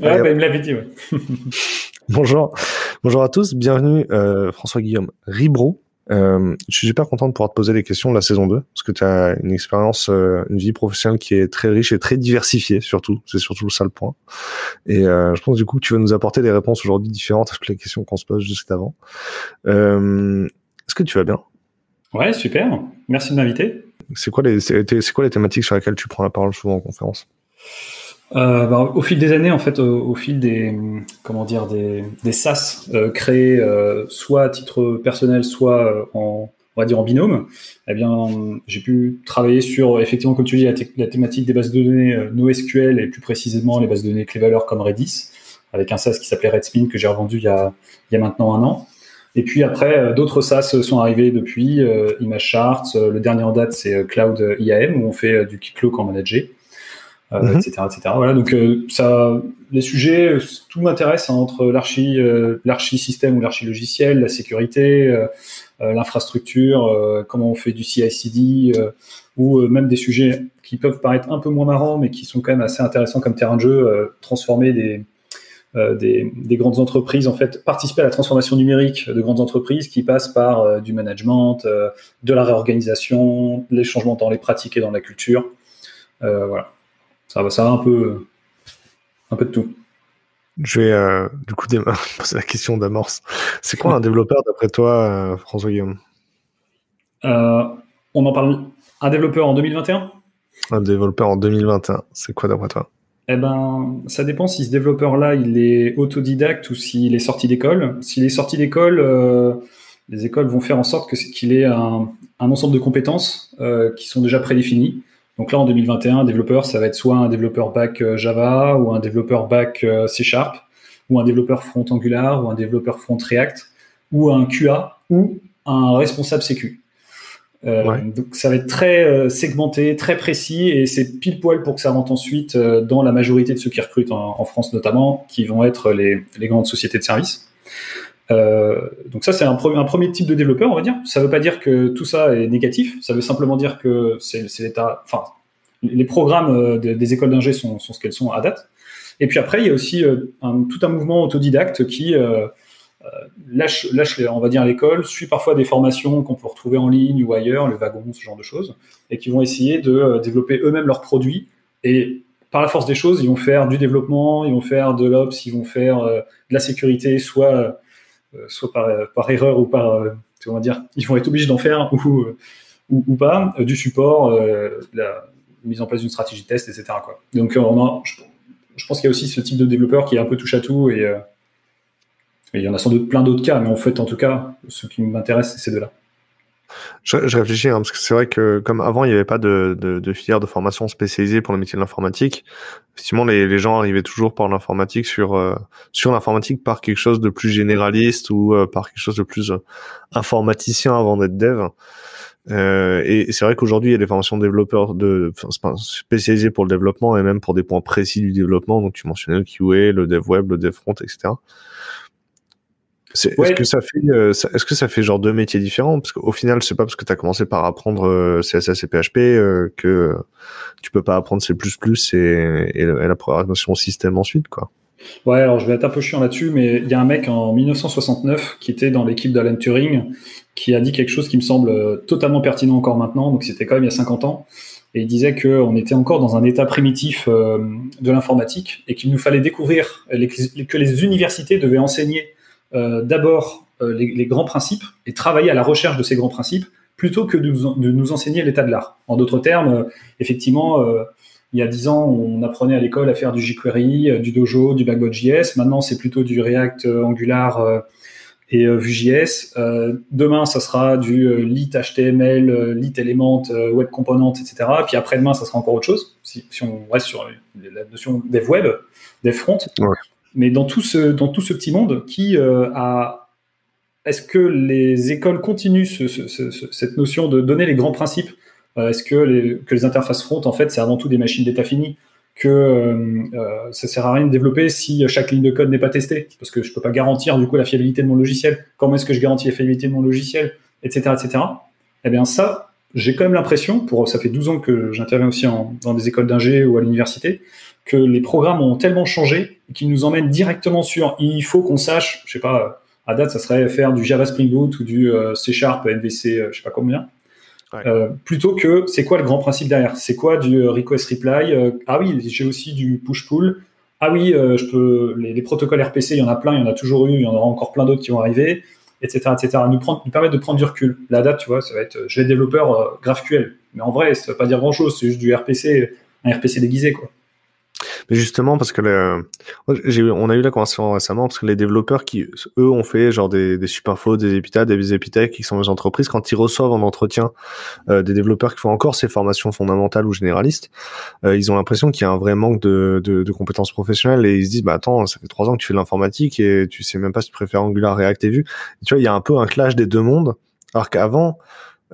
Ouais, bah, il me l'avait dit, ouais. Bonjour. Bonjour à tous. Bienvenue, euh, François-Guillaume Ribro. Euh, je suis super content de pouvoir te poser les questions de la saison 2 parce que tu as une expérience, euh, une vie professionnelle qui est très riche et très diversifiée surtout. C'est surtout ça le point. Et euh, je pense du coup que tu vas nous apporter des réponses aujourd'hui différentes à toutes les questions qu'on se pose jusqu'avant. Euh, Est-ce que tu vas bien? Ouais, super. Merci de m'inviter. C'est quoi les c'est quoi les thématiques sur lesquelles tu prends la parole souvent en conférence? Euh, bah, au fil des années, en fait, au, fil des comment dire des, SaaS euh, créés euh, soit à titre personnel, soit en on va dire en binôme, eh bien, j'ai pu travailler sur effectivement, comme tu dis, la, thématique des bases de données NoSQL et plus précisément les bases de données clé valeur comme Redis, avec un SaaS qui s'appelait Redspin que j'ai revendu il y a maintenant un an. Et puis après, d'autres SaaS sont arrivés depuis, euh, Image Charts, le dernier en date c'est Cloud IAM où on fait du Keycloak en manager euh, etc., etc. Voilà, donc euh, ça, les sujets, tout m'intéresse hein, entre l'archi, euh, l'archi système ou l'archi logiciel, la sécurité, l'infrastructure, comment on fait du CI/CD, ou même des sujets qui peuvent paraître un peu moins marrants, mais qui sont quand même assez intéressants comme terrain de jeu, transformer des, des, des, grandes entreprises, en fait, participer à la transformation numérique de grandes entreprises qui passent par du management, de la réorganisation, les changements dans les pratiques et dans la culture. voilà ça va, ça va un peu, un peu de tout. Je vais euh, du coup poser la question d'amorce. C'est quoi un développeur d'après toi, euh, François Guillaume? Euh, On en parle. Un développeur en 2021 Un? Développeur en 2021, c'est quoi d'après toi? Eh ben, ça dépend si ce développeur-là, il est autodidacte ou s'il est sorti d'école. S'il est sorti d'école, euh, les écoles vont faire en sorte que qu'il ait un, un, ensemble de compétences qui sont déjà prédéfinies. Donc là, en 2021, un développeur, ça va être soit un développeur back euh, Java, ou un développeur back euh, C Sharp, ou un développeur front Angular, ou un développeur front React, ou un QA, ou un responsable sécu. Euh, ouais. Donc ça va être très euh, segmenté, très précis, et c'est pile poil pour que ça rentre ensuite euh, dans la majorité de ceux qui recrutent en, en France notamment, qui vont être les, les grandes sociétés de services. Euh, donc ça, c'est un, premier type de développeur, on va dire. Ça ne veut pas dire que tout ça est négatif. Ça veut simplement dire que c'est l'état. Enfin, les programmes euh, de, des écoles d'ingé sont, ce qu'elles sont à date. Et puis après, il y a aussi euh, tout un mouvement autodidacte qui lâche, lâche, on va dire, l'école, suit parfois des formations qu'on peut retrouver en ligne ou ailleurs, le wagon, ce genre de choses, et qui vont essayer de développer eux-mêmes leurs produits. Et par la force des choses, ils vont faire du développement, ils vont faire de l'ops, ils vont faire de la sécurité, soit soit par, par, erreur ou par, euh, comment dire, ils vont être obligés d'en faire ou, euh, pas, du support, la mise en place d'une stratégie de test, etc. Donc, on a, je, je pense qu'il y a aussi ce type de développeur qui est un peu touche à tout et, et il y en a sans doute plein d'autres cas, mais en fait, en tout cas, ce qui m'intéresse, c'est ces deux-là. Je, je, réfléchis, hein, parce que c'est vrai que comme avant, il n'y avait pas de, de, de, filière de formation spécialisée pour le métier de l'informatique. Effectivement, les, les, gens arrivaient toujours par l'informatique sur euh, sur l'informatique par quelque chose de plus généraliste ou euh, par quelque chose de plus euh, informaticien avant d'être dev. Euh, et c'est vrai qu'aujourd'hui, il y a des formations développeurs de, spécialisées pour le développement et même pour des points précis du développement. Donc, tu mentionnais le QA, le dev web, le dev front, etc. Est-ce ouais. que ça fait, euh, est-ce que ça fait genre deux métiers différents? Parce qu'au final, c'est pas parce que tu as commencé par apprendre euh, CSS et PHP euh, que tu peux pas apprendre C++ et, et, et la programmation système ensuite, quoi. Ouais, alors je vais être un peu chiant là-dessus, mais il y a un mec en 1969 qui était dans l'équipe d'Alan Turing qui a dit quelque chose qui me semble totalement pertinent encore maintenant, donc c'était quand même il y a 50 ans, et il disait qu'on était encore dans un état primitif de l'informatique et qu'il nous fallait découvrir que les universités devaient enseigner d'abord euh, les, grands principes et travailler à la recherche de ces grands principes plutôt que de nous, enseigner l'état de l'art. En d'autres termes, euh, effectivement, il y a dix ans, on apprenait à l'école à faire du jQuery, du Dojo, du Backbone.js. Maintenant, c'est plutôt du React, Angular et Vue.js. demain, ça sera du Lit HTML, Lit Element, Web Component, etc. Puis après-demain, ça sera encore autre chose. Si, on reste sur la notion dev web, dev front. Mais dans tout ce, petit monde, qui euh, a. Est-ce que les écoles continuent ce, ce, ce, cette notion de donner les grands principes euh, Est-ce que les, interfaces front, en fait, c'est avant tout des machines d'état fini que euh, euh, ça sert à rien de développer si chaque ligne de code n'est pas testée, parce que je peux pas garantir du coup la fiabilité de mon logiciel. Comment est-ce que je garantis la fiabilité de mon logiciel, etc., etc. Eh bien ça, j'ai quand même l'impression, pour ça fait 12 ans que j'interviens aussi dans des écoles d'ingé ou à l'université, que les programmes ont tellement changé qu'ils nous emmènent directement sur il faut qu'on sache, je sais pas, à date ça serait faire du Java Spring Boot ou du euh, C Sharp, MVC, euh, je sais pas combien. Euh, plutôt que c'est quoi le grand principe derrière? C'est quoi du request reply Ah oui, j'ai aussi du push pull. Ah oui, je peux les, protocoles RPC, il y en a plein, il y en a toujours eu, il y en aura encore plein d'autres qui vont arriver, etc., etc. Nous, prendre, nous permettre de prendre du recul. La date, tu vois, ça va être, je vais développeur GraphQL, mais en vrai, ça veut pas dire grand chose, c'est juste du RPC, un RPC déguisé, quoi. Mais justement, parce que on a eu la conversation récemment, parce que les développeurs qui, eux, ont fait genre des, des Supinfos, des Epita, des Epitech, qui sont des entreprises, quand ils reçoivent en entretien euh, des développeurs qui font encore ces formations fondamentales ou généralistes, euh, ils ont l'impression qu'il y a un vrai manque de, de, de, compétences professionnelles et ils se disent, bah attends, ça fait trois ans que tu fais de l'informatique et tu sais même pas si tu préfères Angular, React et Vue. tu vois, il y a un peu un clash des deux mondes, alors qu'avant,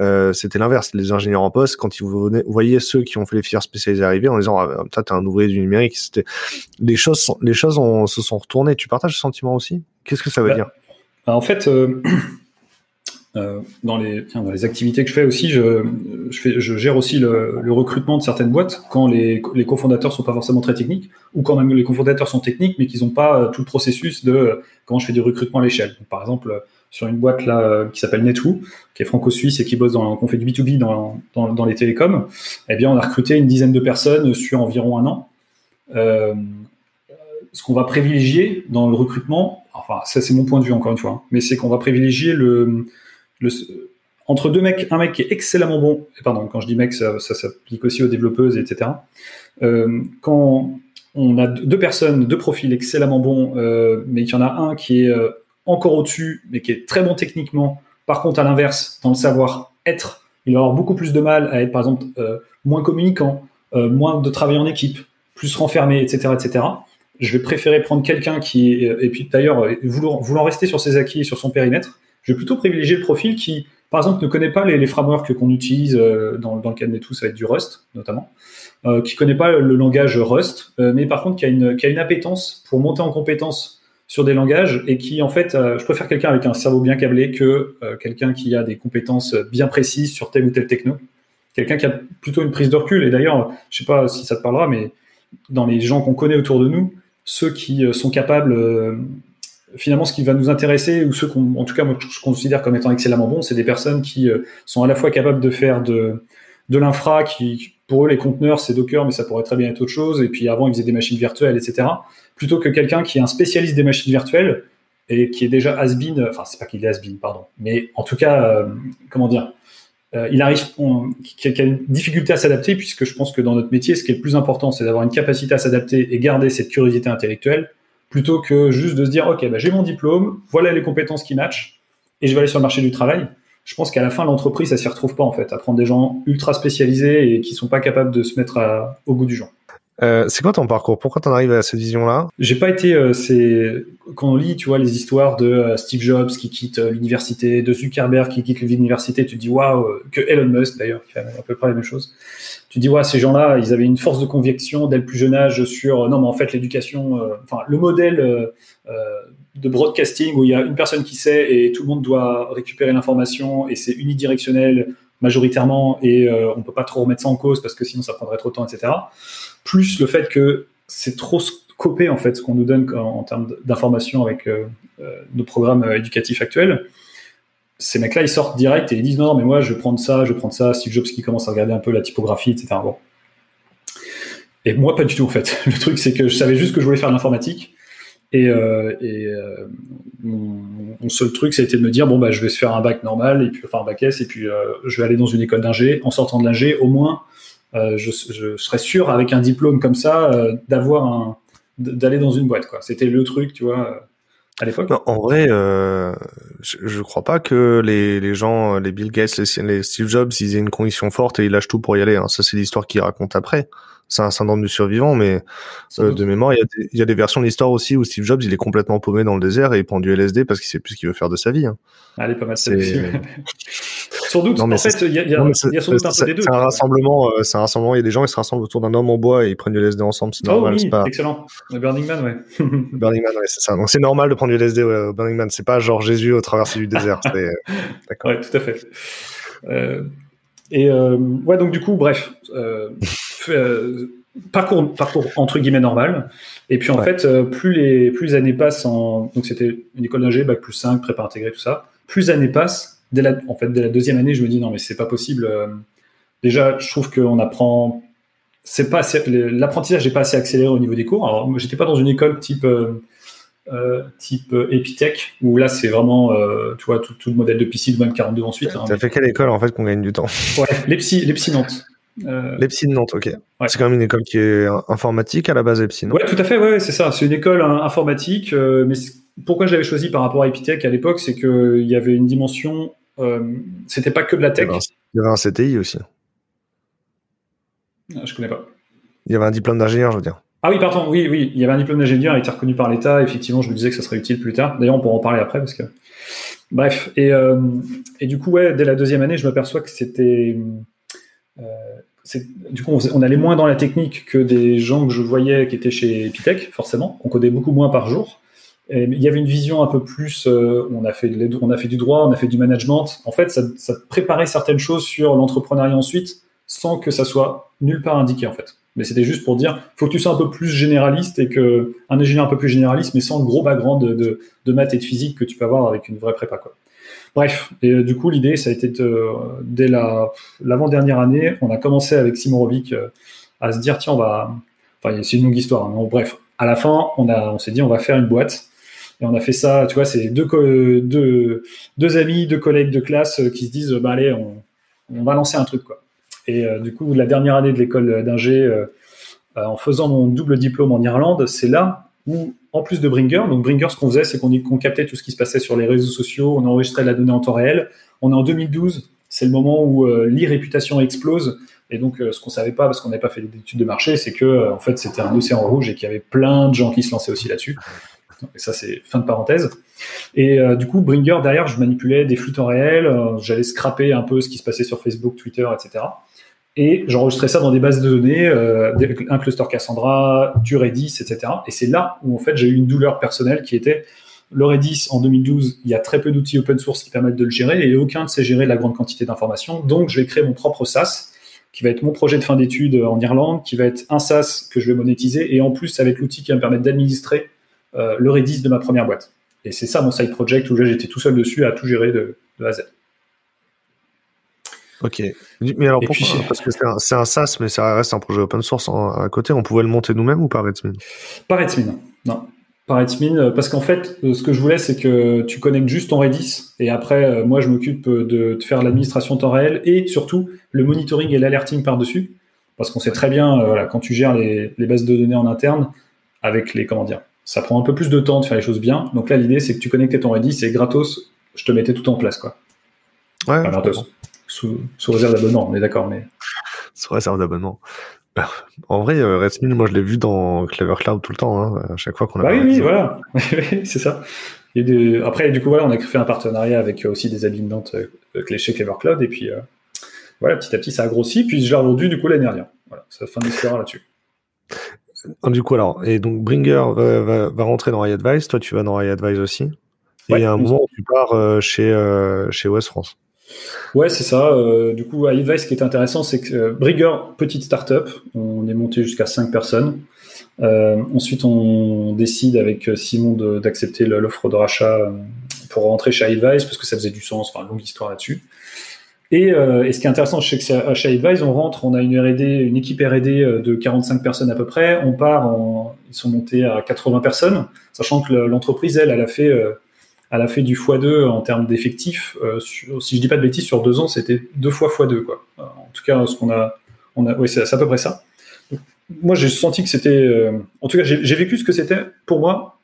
euh, c'était l'inverse. Les ingénieurs en poste, quand ils voyez ceux qui ont fait les filières spécialisées arriver en disant ah, toi t'es un ouvrier du numérique, c'était les choses, les choses se sont retournées. Tu partages ce sentiment aussi? Qu'est-ce que ça veut bah, dire? bah, En fait, euh, euh, dans, les, dans les activités que je fais aussi, je, je, fais, je gère aussi le, le, recrutement de certaines boîtes quand les, les cofondateurs sont pas forcément très techniques ou quand même les cofondateurs sont techniques mais qu'ils n'ont pas tout le processus de comment je fais du recrutement à l'échelle. Par exemple sur une boîte là euh, qui s'appelle Netwoo, qui est franco-suisse et qui bosse dans, qu'on fait du B2B dans, dans, les télécoms, eh bien, on a recruté une dizaine de personnes sur environ un an. Euh, ce qu'on va privilégier dans le recrutement, enfin, ça c'est mon point de vue encore une fois, hein, mais c'est qu'on va privilégier le, le, entre deux mecs, un mec qui est excellemment bon, pardon, quand je dis mec, ça, ça s'applique aussi aux développeuses, etc. Euh, quand on a deux personnes, deux profils excellemment bons, mais qu'il y en a un qui est encore au-dessus, mais qui est très bon techniquement. Par contre, à l'inverse, dans le savoir-être, il va avoir beaucoup plus de mal à être, par exemple, euh, moins communicant, euh, moins de travail en équipe, plus renfermé, etc., etc. Je vais préférer prendre quelqu'un qui est, et puis d'ailleurs, voulant, rester sur ses acquis et sur son périmètre, je vais plutôt privilégier le profil qui, par exemple, ne connaît pas les, les frameworks qu'on utilise euh, dans, le cas de tout, ça va être du Rust notamment, euh, qui connaît pas le langage Rust, mais par contre qui a une, qui a une appétence pour monter en compétence sur des langages et qui, en fait, euh, je préfère quelqu'un avec un cerveau bien câblé que euh, quelqu'un qui a des compétences bien précises sur tel ou tel techno. Quelqu'un qui a plutôt une prise de recul. Et d'ailleurs, je sais pas si ça te parlera, mais dans les gens qu'on connaît autour de nous, ceux qui euh, sont capables, finalement, ce qui va nous intéresser, ou ceux qu'on, en tout cas, moi, je considère comme étant excellemment bons, c'est des personnes qui sont à la fois capables de faire de, de l'infra, qui, pour eux, les conteneurs, c'est Docker, mais ça pourrait très bien être autre chose. Et puis avant, ils faisaient des machines virtuelles, etc plutôt que quelqu'un qui est un spécialiste des machines virtuelles et qui est déjà has-been, enfin c'est pas qu'il est has-been, pardon, mais en tout cas, euh, comment dire, euh, il arrive, qui a une difficulté à s'adapter, puisque je pense que dans notre métier, ce qui est le plus important, c'est d'avoir une capacité à s'adapter et garder cette curiosité intellectuelle, plutôt que juste de se dire, ok, bah, j'ai mon diplôme, voilà les compétences qui matchent, et je vais aller sur le marché du travail. Je pense qu'à la fin, l'entreprise, ça s'y retrouve pas en fait, à prendre des gens ultra spécialisés et qui sont pas capables de se mettre au goût du jour. Euh, c'est quoi ton parcours? Pourquoi t'en arrives à cette vision-là? J'ai pas été. Euh, c'est quand on lit, tu vois, les histoires de euh, Steve Jobs qui quitte l'université, de Zuckerberg qui quitte l'université, tu te dis waouh, que Elon Musk d'ailleurs qui fait à peu près la même chose. Tu te dis waouh, ces gens-là, ils avaient une force de conviction dès le plus jeune âge sur non, mais en fait l'éducation, enfin le modèle de broadcasting où il y a une personne qui sait et tout le monde doit récupérer l'information et c'est unidirectionnel majoritairement et on peut pas trop remettre ça en cause parce que sinon ça prendrait trop de temps, etc plus le fait que c'est trop scopé en fait ce qu'on nous donne en, termes d'informations avec euh, euh, nos programmes euh, éducatifs actuels. Ces mecs-là, ils sortent direct et ils disent non, mais moi je vais prendre ça, je vais prendre ça. Steve Jobs qui commence à regarder un peu la typographie, etc. Bon. Et moi, pas du tout en fait. Le truc, c'est que je savais juste que je voulais faire l'informatique. Et, et mon, seul truc, ça a été de me dire bon bah je vais se faire un bac normal et puis enfin un bac S et puis je vais aller dans une école d'ingé. En sortant de l'ingé, au moins euh, je, je, serais sûr avec un diplôme comme ça euh, d'avoir un d'aller dans une boîte quoi. C'était le truc, tu vois. À l'époque? En vrai, euh, je, je crois pas que les, les gens, les Bill Gates, les, Steve Jobs, ils aient une condition forte et ils lâchent tout pour y aller. Hein. Ça, c'est l'histoire qu'ils racontent après c'est un syndrome du survivant, mais euh, de mémoire, il y, a des, il y, a des, versions de l'histoire aussi où Steve Jobs, il est complètement paumé dans le désert et il prend du LSD parce qu'il sait plus ce qu'il veut faire de sa vie. Hein. Allez, pas mal. sans doute. en fait, il y a, y a, y a sans doute un peu des deux. C'est un rassemblement. Euh, c'est un rassemblement. Il y a des gens qui se rassemblent autour d'un homme en bois et ils prennent du LSD ensemble. C'est normal. Oh, oui, pas... excellent. Le Burning Man, ouais. Burning Man, ouais, c'est ça. Donc c'est normal de prendre du LSD ouais, au Burning Man. C'est pas genre Jésus au traversé du désert. D'accord. Ouais, tout à fait. Euh, Et ouais, donc du coup, bref, parcours, parcours entre guillemets normal. Et puis en fait, plus les plus années passent en donc c'était une école d'ingé bac plus 5, prépa intégrée tout ça. Plus années passent, dès la en fait dès la deuxième année, je me dis non mais c'est pas possible. déjà, je trouve qu'on apprend c'est pas l'apprentissage n'est pas assez accéléré au niveau des cours. Alors moi j'étais pas dans une école type euh, type euh, Epitech, où là c'est vraiment, euh, tu vois, tout, le modèle de PC de même 42 ensuite. Hein, T'as fait quelle école en fait qu'on gagne du temps? Ouais, l'Epsi, l'Epsi Nantes. L'Epsi de Nantes, ok. C'est quand même une école qui est informatique à la base, Epsi, Ouais, tout à fait, ouais, c'est ça. C'est une école hein, informatique, mais pourquoi je l'avais choisi par rapport à Epitech à l'époque, c'est qu'il y avait une dimension, c'était pas que de la tech. Il y avait un, CTI aussi. Ah, je connais pas. Il y avait un diplôme d'ingénieur, je veux dire. Ah oui, pardon, oui, oui, il y avait un diplôme d'ingénieur, il été reconnu par l'État. Effectivement, je me disais que ça serait utile plus tard. D'ailleurs, on pourra en parler après parce que. Bref, et, euh, et du coup, ouais, dès la deuxième année, je m'aperçois que c'était. Euh, du coup, on, allait moins dans la technique que des gens que je voyais qui étaient chez Epitech, forcément. On codait beaucoup moins par jour. Il y avait une vision un peu plus. Euh, on, a fait on a fait du droit, on a fait du management. En fait, ça, préparait certaines choses sur l'entrepreneuriat ensuite, sans que ça soit nulle part indiqué, en fait. Mais c'était juste pour dire, faut que tu sois un peu plus généraliste et que un ingénieur un peu plus généraliste, mais sans le gros background de, de, maths et de physique que tu peux avoir avec une vraie prépa. Quoi. Bref, et euh, du coup, l'idée, ça a été de, dès la, l'avant-dernière année, on a commencé avec Simon Robic euh, à se dire, tiens, on va, enfin, c'est une longue histoire, hein, bref, à la fin, on, a, on s'est dit, on va faire une boîte. Et on a fait ça, tu vois, c'est deux, deux, amis, deux collègues de classe euh, qui se disent, bah allez, on, va lancer un truc, quoi. Et euh, du coup, la dernière année de l'école d'ingé, euh, en faisant mon double diplôme en Irlande, c'est là où, en plus de Bringer, donc Bringer, ce qu'on faisait, c'est qu'on captait tout ce qui se passait sur les réseaux sociaux, on enregistrait la donnée en temps réel. On est en 2012, c'est le moment où l'e-réputation explose. Et donc, ce qu'on savait pas, parce qu'on n'avait pas fait d'études de marché, c'est que en fait, c'était un océan rouge et qu'il y avait plein de gens qui se lançaient aussi là-dessus. Et ça, c'est fin de parenthèse. Et du coup, Bringer, derrière, je manipulais des flux temps réel, j'allais scraper un peu ce qui se passait sur Facebook, Twitter, etc et j'enregistrais ça dans des bases de données, euh, un cluster Cassandra, du Redis, etc. Et c'est là où en fait j'ai eu une douleur personnelle qui était le Redis en 2012, il y a très peu d'outils open source qui permettent de le gérer et aucun ne sait gérer la grande quantité d'informations. Donc je vais créer mon propre SaaS qui va être mon projet de fin d'études en Irlande, qui va être un SaaS que je vais monétiser et en plus être l'outil qui va me permettre d'administrer euh, le Redis de ma première boîte. Et c'est ça mon side project où j'étais tout seul dessus à tout gérer de, de A à Z. Ok. Mais alors pourquoi Parce que c'est un, SaaS, mais ça reste un projet open source à côté. On pouvait le monter nous-mêmes ou par Redsmin Par Redsmin, non. Par Redsmin, euh, parce qu'en fait, euh, ce que je voulais, c'est que tu connectes juste ton Redis et après, moi, je m'occupe de, faire l'administration temps réel et surtout le monitoring et l'alerting par-dessus. Parce qu'on sait très bien, voilà, quand tu gères les, bases de données en interne, avec les, comment dire, ça prend un peu plus de temps de faire les choses bien. Donc là, l'idée, c'est que tu connectais ton Redis et gratos, je te mettais tout en place, quoi. Ouais, gratos sous, réserve d'abonnement, on est d'accord, mais. Sous réserve d'abonnement. En vrai, euh, Redmine, moi je l'ai vu dans Clever Cloud tout le temps, hein, à chaque fois qu'on a. Bah oui, oui, voilà, c'est ça. Et Après, du coup, voilà, on a fait un partenariat avec euh, aussi des admins euh, chez Clever Cloud, et puis voilà, petit à petit, ça a grossi, puis je l'ai revendu du coup l'année dernière. Voilà, c'est la fin de l'histoire là-dessus. Du coup, alors, et donc Bringer va, va, rentrer dans iAdvise, toi tu vas dans iAdvise aussi, et il y a un moment où tu pars chez, chez West France. Ouais, c'est ça. Euh, du coup, à Advice, ce qui est intéressant, c'est que euh, Brigger, petite startup, on est monté jusqu'à 5 personnes. Euh, ensuite, on décide avec Simon d'accepter l'offre de rachat pour rentrer chez Advice parce que ça faisait du sens, enfin, longue histoire là-dessus. Et, ce qui est intéressant, que chez Advice, on rentre, on a une R&D, une équipe R&D de 45 personnes à peu près. On part, ils sont montés à 80 personnes, sachant que l'entreprise, elle, elle a fait elle a fait du x2 en termes d'effectifs. Euh, si je dis pas de bêtises, sur deux ans, c'était deux fois x2. Quoi. Euh, en tout cas, ce qu'on a, on a, oui, c'est à peu près ça. Moi, j'ai senti que c'était, euh, en tout cas, j'ai vécu ce que c'était pour moi.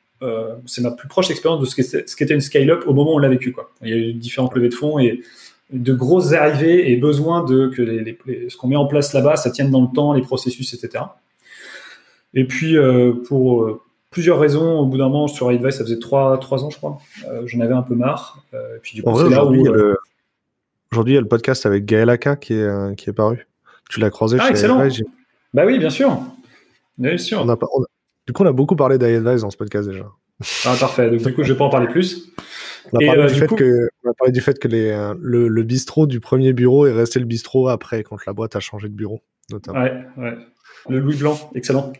c'est ma plus proche expérience de ce qu'était une scale-up au moment où on l'a vécu. Quoi. Il y a eu différentes levées de fonds et de grosses arrivées et besoin de que les, ce qu'on met en place là-bas, ça tienne dans le temps, les processus, etc. Et puis, pour plusieurs raisons. Au bout d'un moment, sur Advice, ça faisait trois, trois ans, je crois. Euh, j'en avais un peu marre. Euh, puis du coup, c'est là où. Euh, aujourd'hui, il y a le podcast avec Gaël Aka qui est, qui est paru. Tu l'as croisé ah, excellent. Bah oui, bien sûr. Bien sûr. Du coup, on a beaucoup parlé d'iAdvice dans ce podcast déjà. Ah, parfait. Donc, du coup, je vais pas en parler plus. On a, parlé, du fait que, on a parlé du fait que les, le, le, bistrot du premier bureau est resté le bistrot après, quand la boîte a changé de bureau, notamment. Ouais, ouais. Le Louis Blanc, excellent.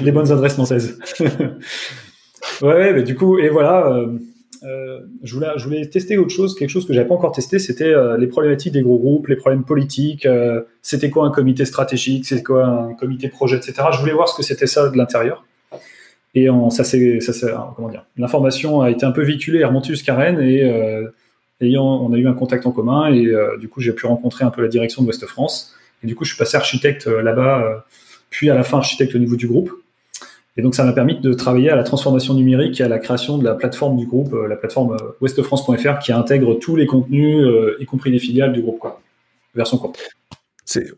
Les bonnes adresses françaises. ouais, mais du coup, et voilà. Euh, euh, je, voulais, je voulais tester autre chose, quelque chose que j'avais pas encore testé, c'était euh, les problématiques des gros groupes, les problèmes politiques, euh, c'était quoi un comité stratégique, c'était quoi un comité projet, etc. Je voulais voir ce que c'était ça de l'intérieur. Et ça c'est, comment dire, l'information a été un peu véhiculée remontée jusqu'à Rennes et ayant, on a eu un contact en commun et du coup j'ai pu rencontrer un peu la direction de Ouest France et du coup je suis passé architecte là-bas, puis à la fin architecte au niveau du groupe. Et donc, ça m'a permis de travailler à la transformation numérique et à la création de la plateforme du groupe, euh, la plateforme euh, ouestfrance.fr, qui intègre tous les contenus, euh, y compris les filiales du groupe, quoi. Version courte.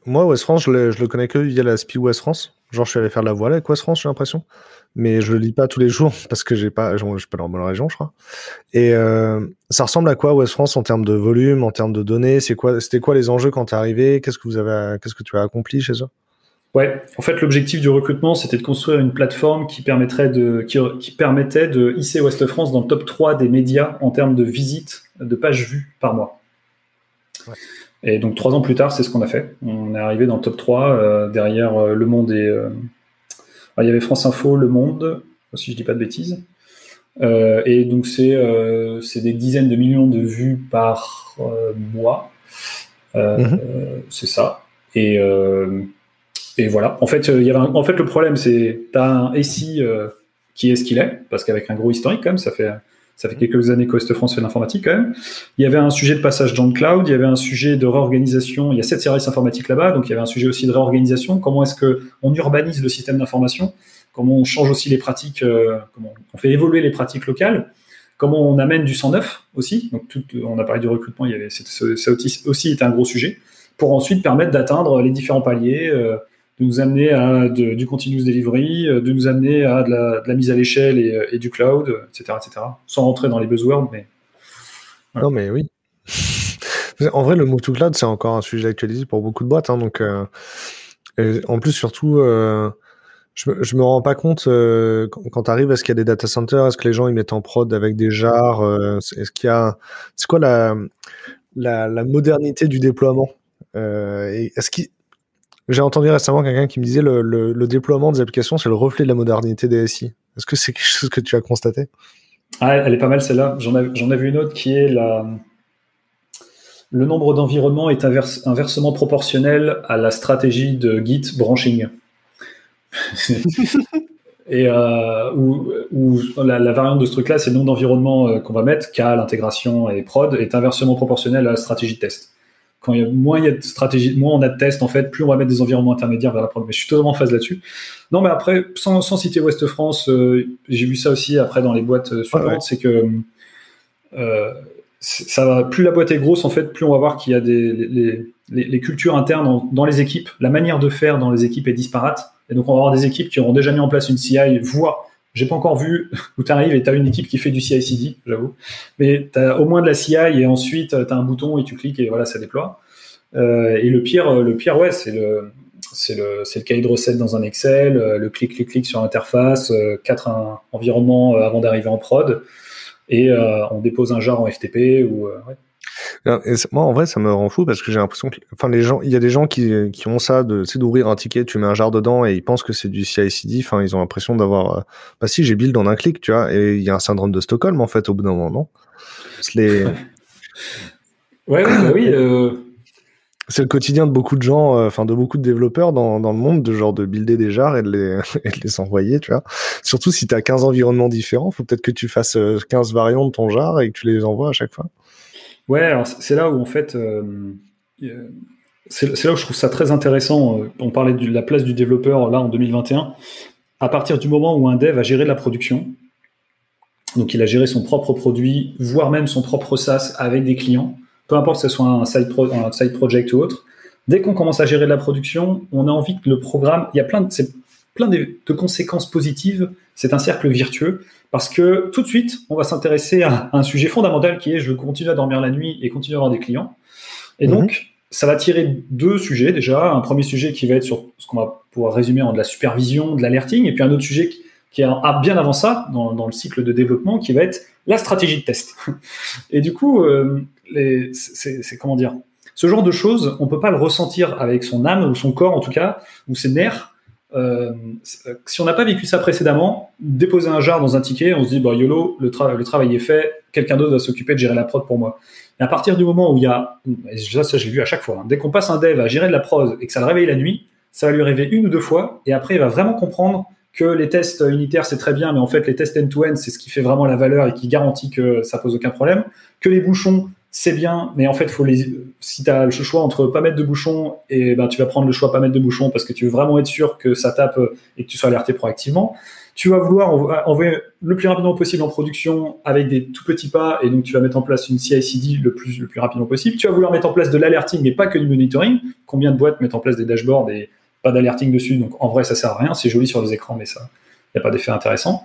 Moi West France, je le, je le connais que via la SPI West France. Genre, je suis allé faire de la voile avec West France, j'ai l'impression, mais je le lis pas tous les jours parce que j'ai pas, je, suis pas dans la bonne région, je crois. Et euh, ça ressemble à quoi West France en termes de volume, en termes de données? C'est quoi C'était quoi les enjeux quand tu es arrivé? Qu'est-ce que vous avez, qu'est-ce que tu as accompli chez eux? Ouais, en fait, l'objectif du recrutement, c'était de construire une plateforme qui permettrait de, qui, permettait de hisser Ouest France dans le top 3 des médias en termes de visites, de pages vues par mois. Et donc, trois ans plus tard, c'est ce qu'on a fait. On est arrivé dans le top 3, euh, derrière euh, Le Monde et. Euh, il y avait France Info, Le Monde, si je dis pas de bêtises. et donc, c'est des dizaines de millions de vues par mois. Mm-hmm. C'est ça. Et et voilà. En fait, il y avait en fait, le problème, c'est tu as un SI qui est ce qu'il est, parce qu'avec un gros historique, quand même, ça fait, ça fait quelques années qu'Ouest France fait l'informatique, quand même. Il y avait un sujet de passage dans le cloud, il y avait un sujet de réorganisation. Il y a sept services informatiques là-bas, donc il y avait un sujet aussi de réorganisation. Comment est-ce qu'on urbanise le système d'information? Comment on change aussi les pratiques, euh, comment on fait évoluer les pratiques locales? Comment on amène du 109 aussi? Donc, tout, on a parlé du recrutement, il y avait, ça aussi était un gros sujet, pour ensuite permettre d'atteindre les différents paliers de nous amener à du continuous delivery, euh, de nous amener à de la, mise à l'échelle et, euh, du cloud, etc., etc. Sans rentrer dans les buzzwords, mais. Non, mais oui. en vrai, le move to cloud, c'est encore un sujet actualisé pour beaucoup de boîtes. Hein, donc, euh, en plus, surtout, je, me, me rends pas compte quand, tu arrives, est-ce qu'il y a des data centers, est-ce que les gens ils mettent en prod avec des jars, est-ce qu'il y a, c'est quoi la, modernité du déploiement? Est-ce qu'il j'ai entendu récemment quelqu'un qui me disait le, le, déploiement des applications, c'est le reflet de la modernité des SI. Est-ce que c'est quelque chose que tu as constaté? Ah, Elle est pas mal celle-là. J'en ai, vu une autre qui est la... le nombre d'environnements est inversement proportionnel à la stratégie de Git branching. Et euh, où, la, variante de ce truc-là, c'est le nombre d'environnements euh, qu'on va mettre, K, l'intégration et prod, est inversement proportionnel à la stratégie de test quand il y a moins il y a de stratégie, moins on a de tests en fait, plus on va mettre des environnements intermédiaires vers la prod. Mais je suis totalement en phase là-dessus. Non, mais après, sans, sans citer Ouest France, euh, j'ai vu ça aussi après dans les boîtes euh, suivantes, c'est que euh, ça va, plus la boîte est grosse en fait, plus on va voir qu'il y a des les, les, les cultures internes dans les équipes, la manière de faire dans les équipes est disparate. Et donc on va avoir des équipes qui auront déjà mis en place une CI, voire j'ai pas encore vu où tu arrives et tu as une équipe qui fait du CI/CD, j'avoue. Mais tu as au moins de la CI et ensuite tu as un bouton et tu cliques et voilà, ça déploie. Euh, et le pire, le pire, ouais, c'est le cahier de recettes dans un Excel, euh, le clic clic clic sur l'interface, euh, quatre environnements avant d'arriver en prod, et on dépose un jar en FTP ou ouais moi, en vrai, ça me rend fou parce que j'ai l'impression que, enfin, les gens, il y a des gens qui, qui ont ça de, c'est d'ouvrir un ticket, tu mets un jar dedans et ils pensent que c'est du CI/CD. Enfin, ils ont l'impression d'avoir, euh, bah si, j'ai build en un clic, tu vois. Et il y a un syndrome de Stockholm en fait au bout d'un moment, non? Les... ouais, bah oui. Euh... C'est le quotidien de beaucoup de gens, euh, enfin de beaucoup de développeurs dans, dans le monde, de genre de builder des jars et de les, et de les envoyer, tu vois. Surtout si tu as 15 environnements différents, faut peut-être que tu fasses 15 euh, variantes de ton jar et que tu les envoies à chaque fois. Ouais, c'est là où en fait, euh, c'est là où je trouve ça très intéressant. Euh, on parlait de la place du développeur là en 2021. À partir du moment où un dev a géré la production, donc il a géré son propre produit, voire même son propre SaaS avec des clients, peu importe que ce soit un side, project ou autre, dès qu'on commence à gérer la production, on a envie que le programme, il y a plein de, de conséquences positives, c'est un cercle virtueux. Parce que tout de suite, on va s'intéresser à un sujet fondamental qui est je veux continuer à dormir la nuit et continuer à avoir des clients. Et mhm. donc, ça va tirer deux sujets déjà. Un premier sujet qui va être sur ce qu'on va pouvoir résumer en de la supervision, de l'alerting, et puis un autre sujet qui est bien avant ça, dans, dans, le cycle de développement, qui va être la stratégie de test. Et du coup, euh, c'est comment dire? Ce genre de choses, on peut pas le ressentir avec son âme ou son corps en tout cas, ou ses nerfs. Euh, si on n'a pas vécu ça précédemment, déposer un jar dans un ticket, on se dit bah yolo, le, travail est fait, quelqu'un d'autre va s'occuper de gérer la prod pour moi. Et à partir du moment où il y a, ça, ça j'ai vu à chaque fois, hein, dès qu'on passe un dev à gérer de la prod et que ça le réveille la nuit, ça va lui rêver une ou deux fois, et après il va vraiment comprendre que les tests unitaires c'est très bien, mais en fait les tests end-to-end c'est ce qui fait vraiment la valeur et qui garantit que ça pose aucun problème, que les bouchons c'est bien, mais en fait faut les, si tu as le choix entre pas mettre de bouchons et ben tu vas prendre le choix pas mettre de bouchons parce que tu veux vraiment être sûr que ça tape et que tu sois alerté proactivement. Tu vas vouloir envoyer le plus rapidement possible en production avec des tout petits pas, et donc tu vas mettre en place une CI/CD le plus, le plus rapidement possible. Tu vas vouloir mettre en place de l'alerting et pas que du monitoring. Combien de boîtes mettent en place des dashboards et pas d'alerting dessus? Donc en vrai, ça sert à rien. C'est joli sur les écrans, mais ça, il n'y a pas d'effet intéressant.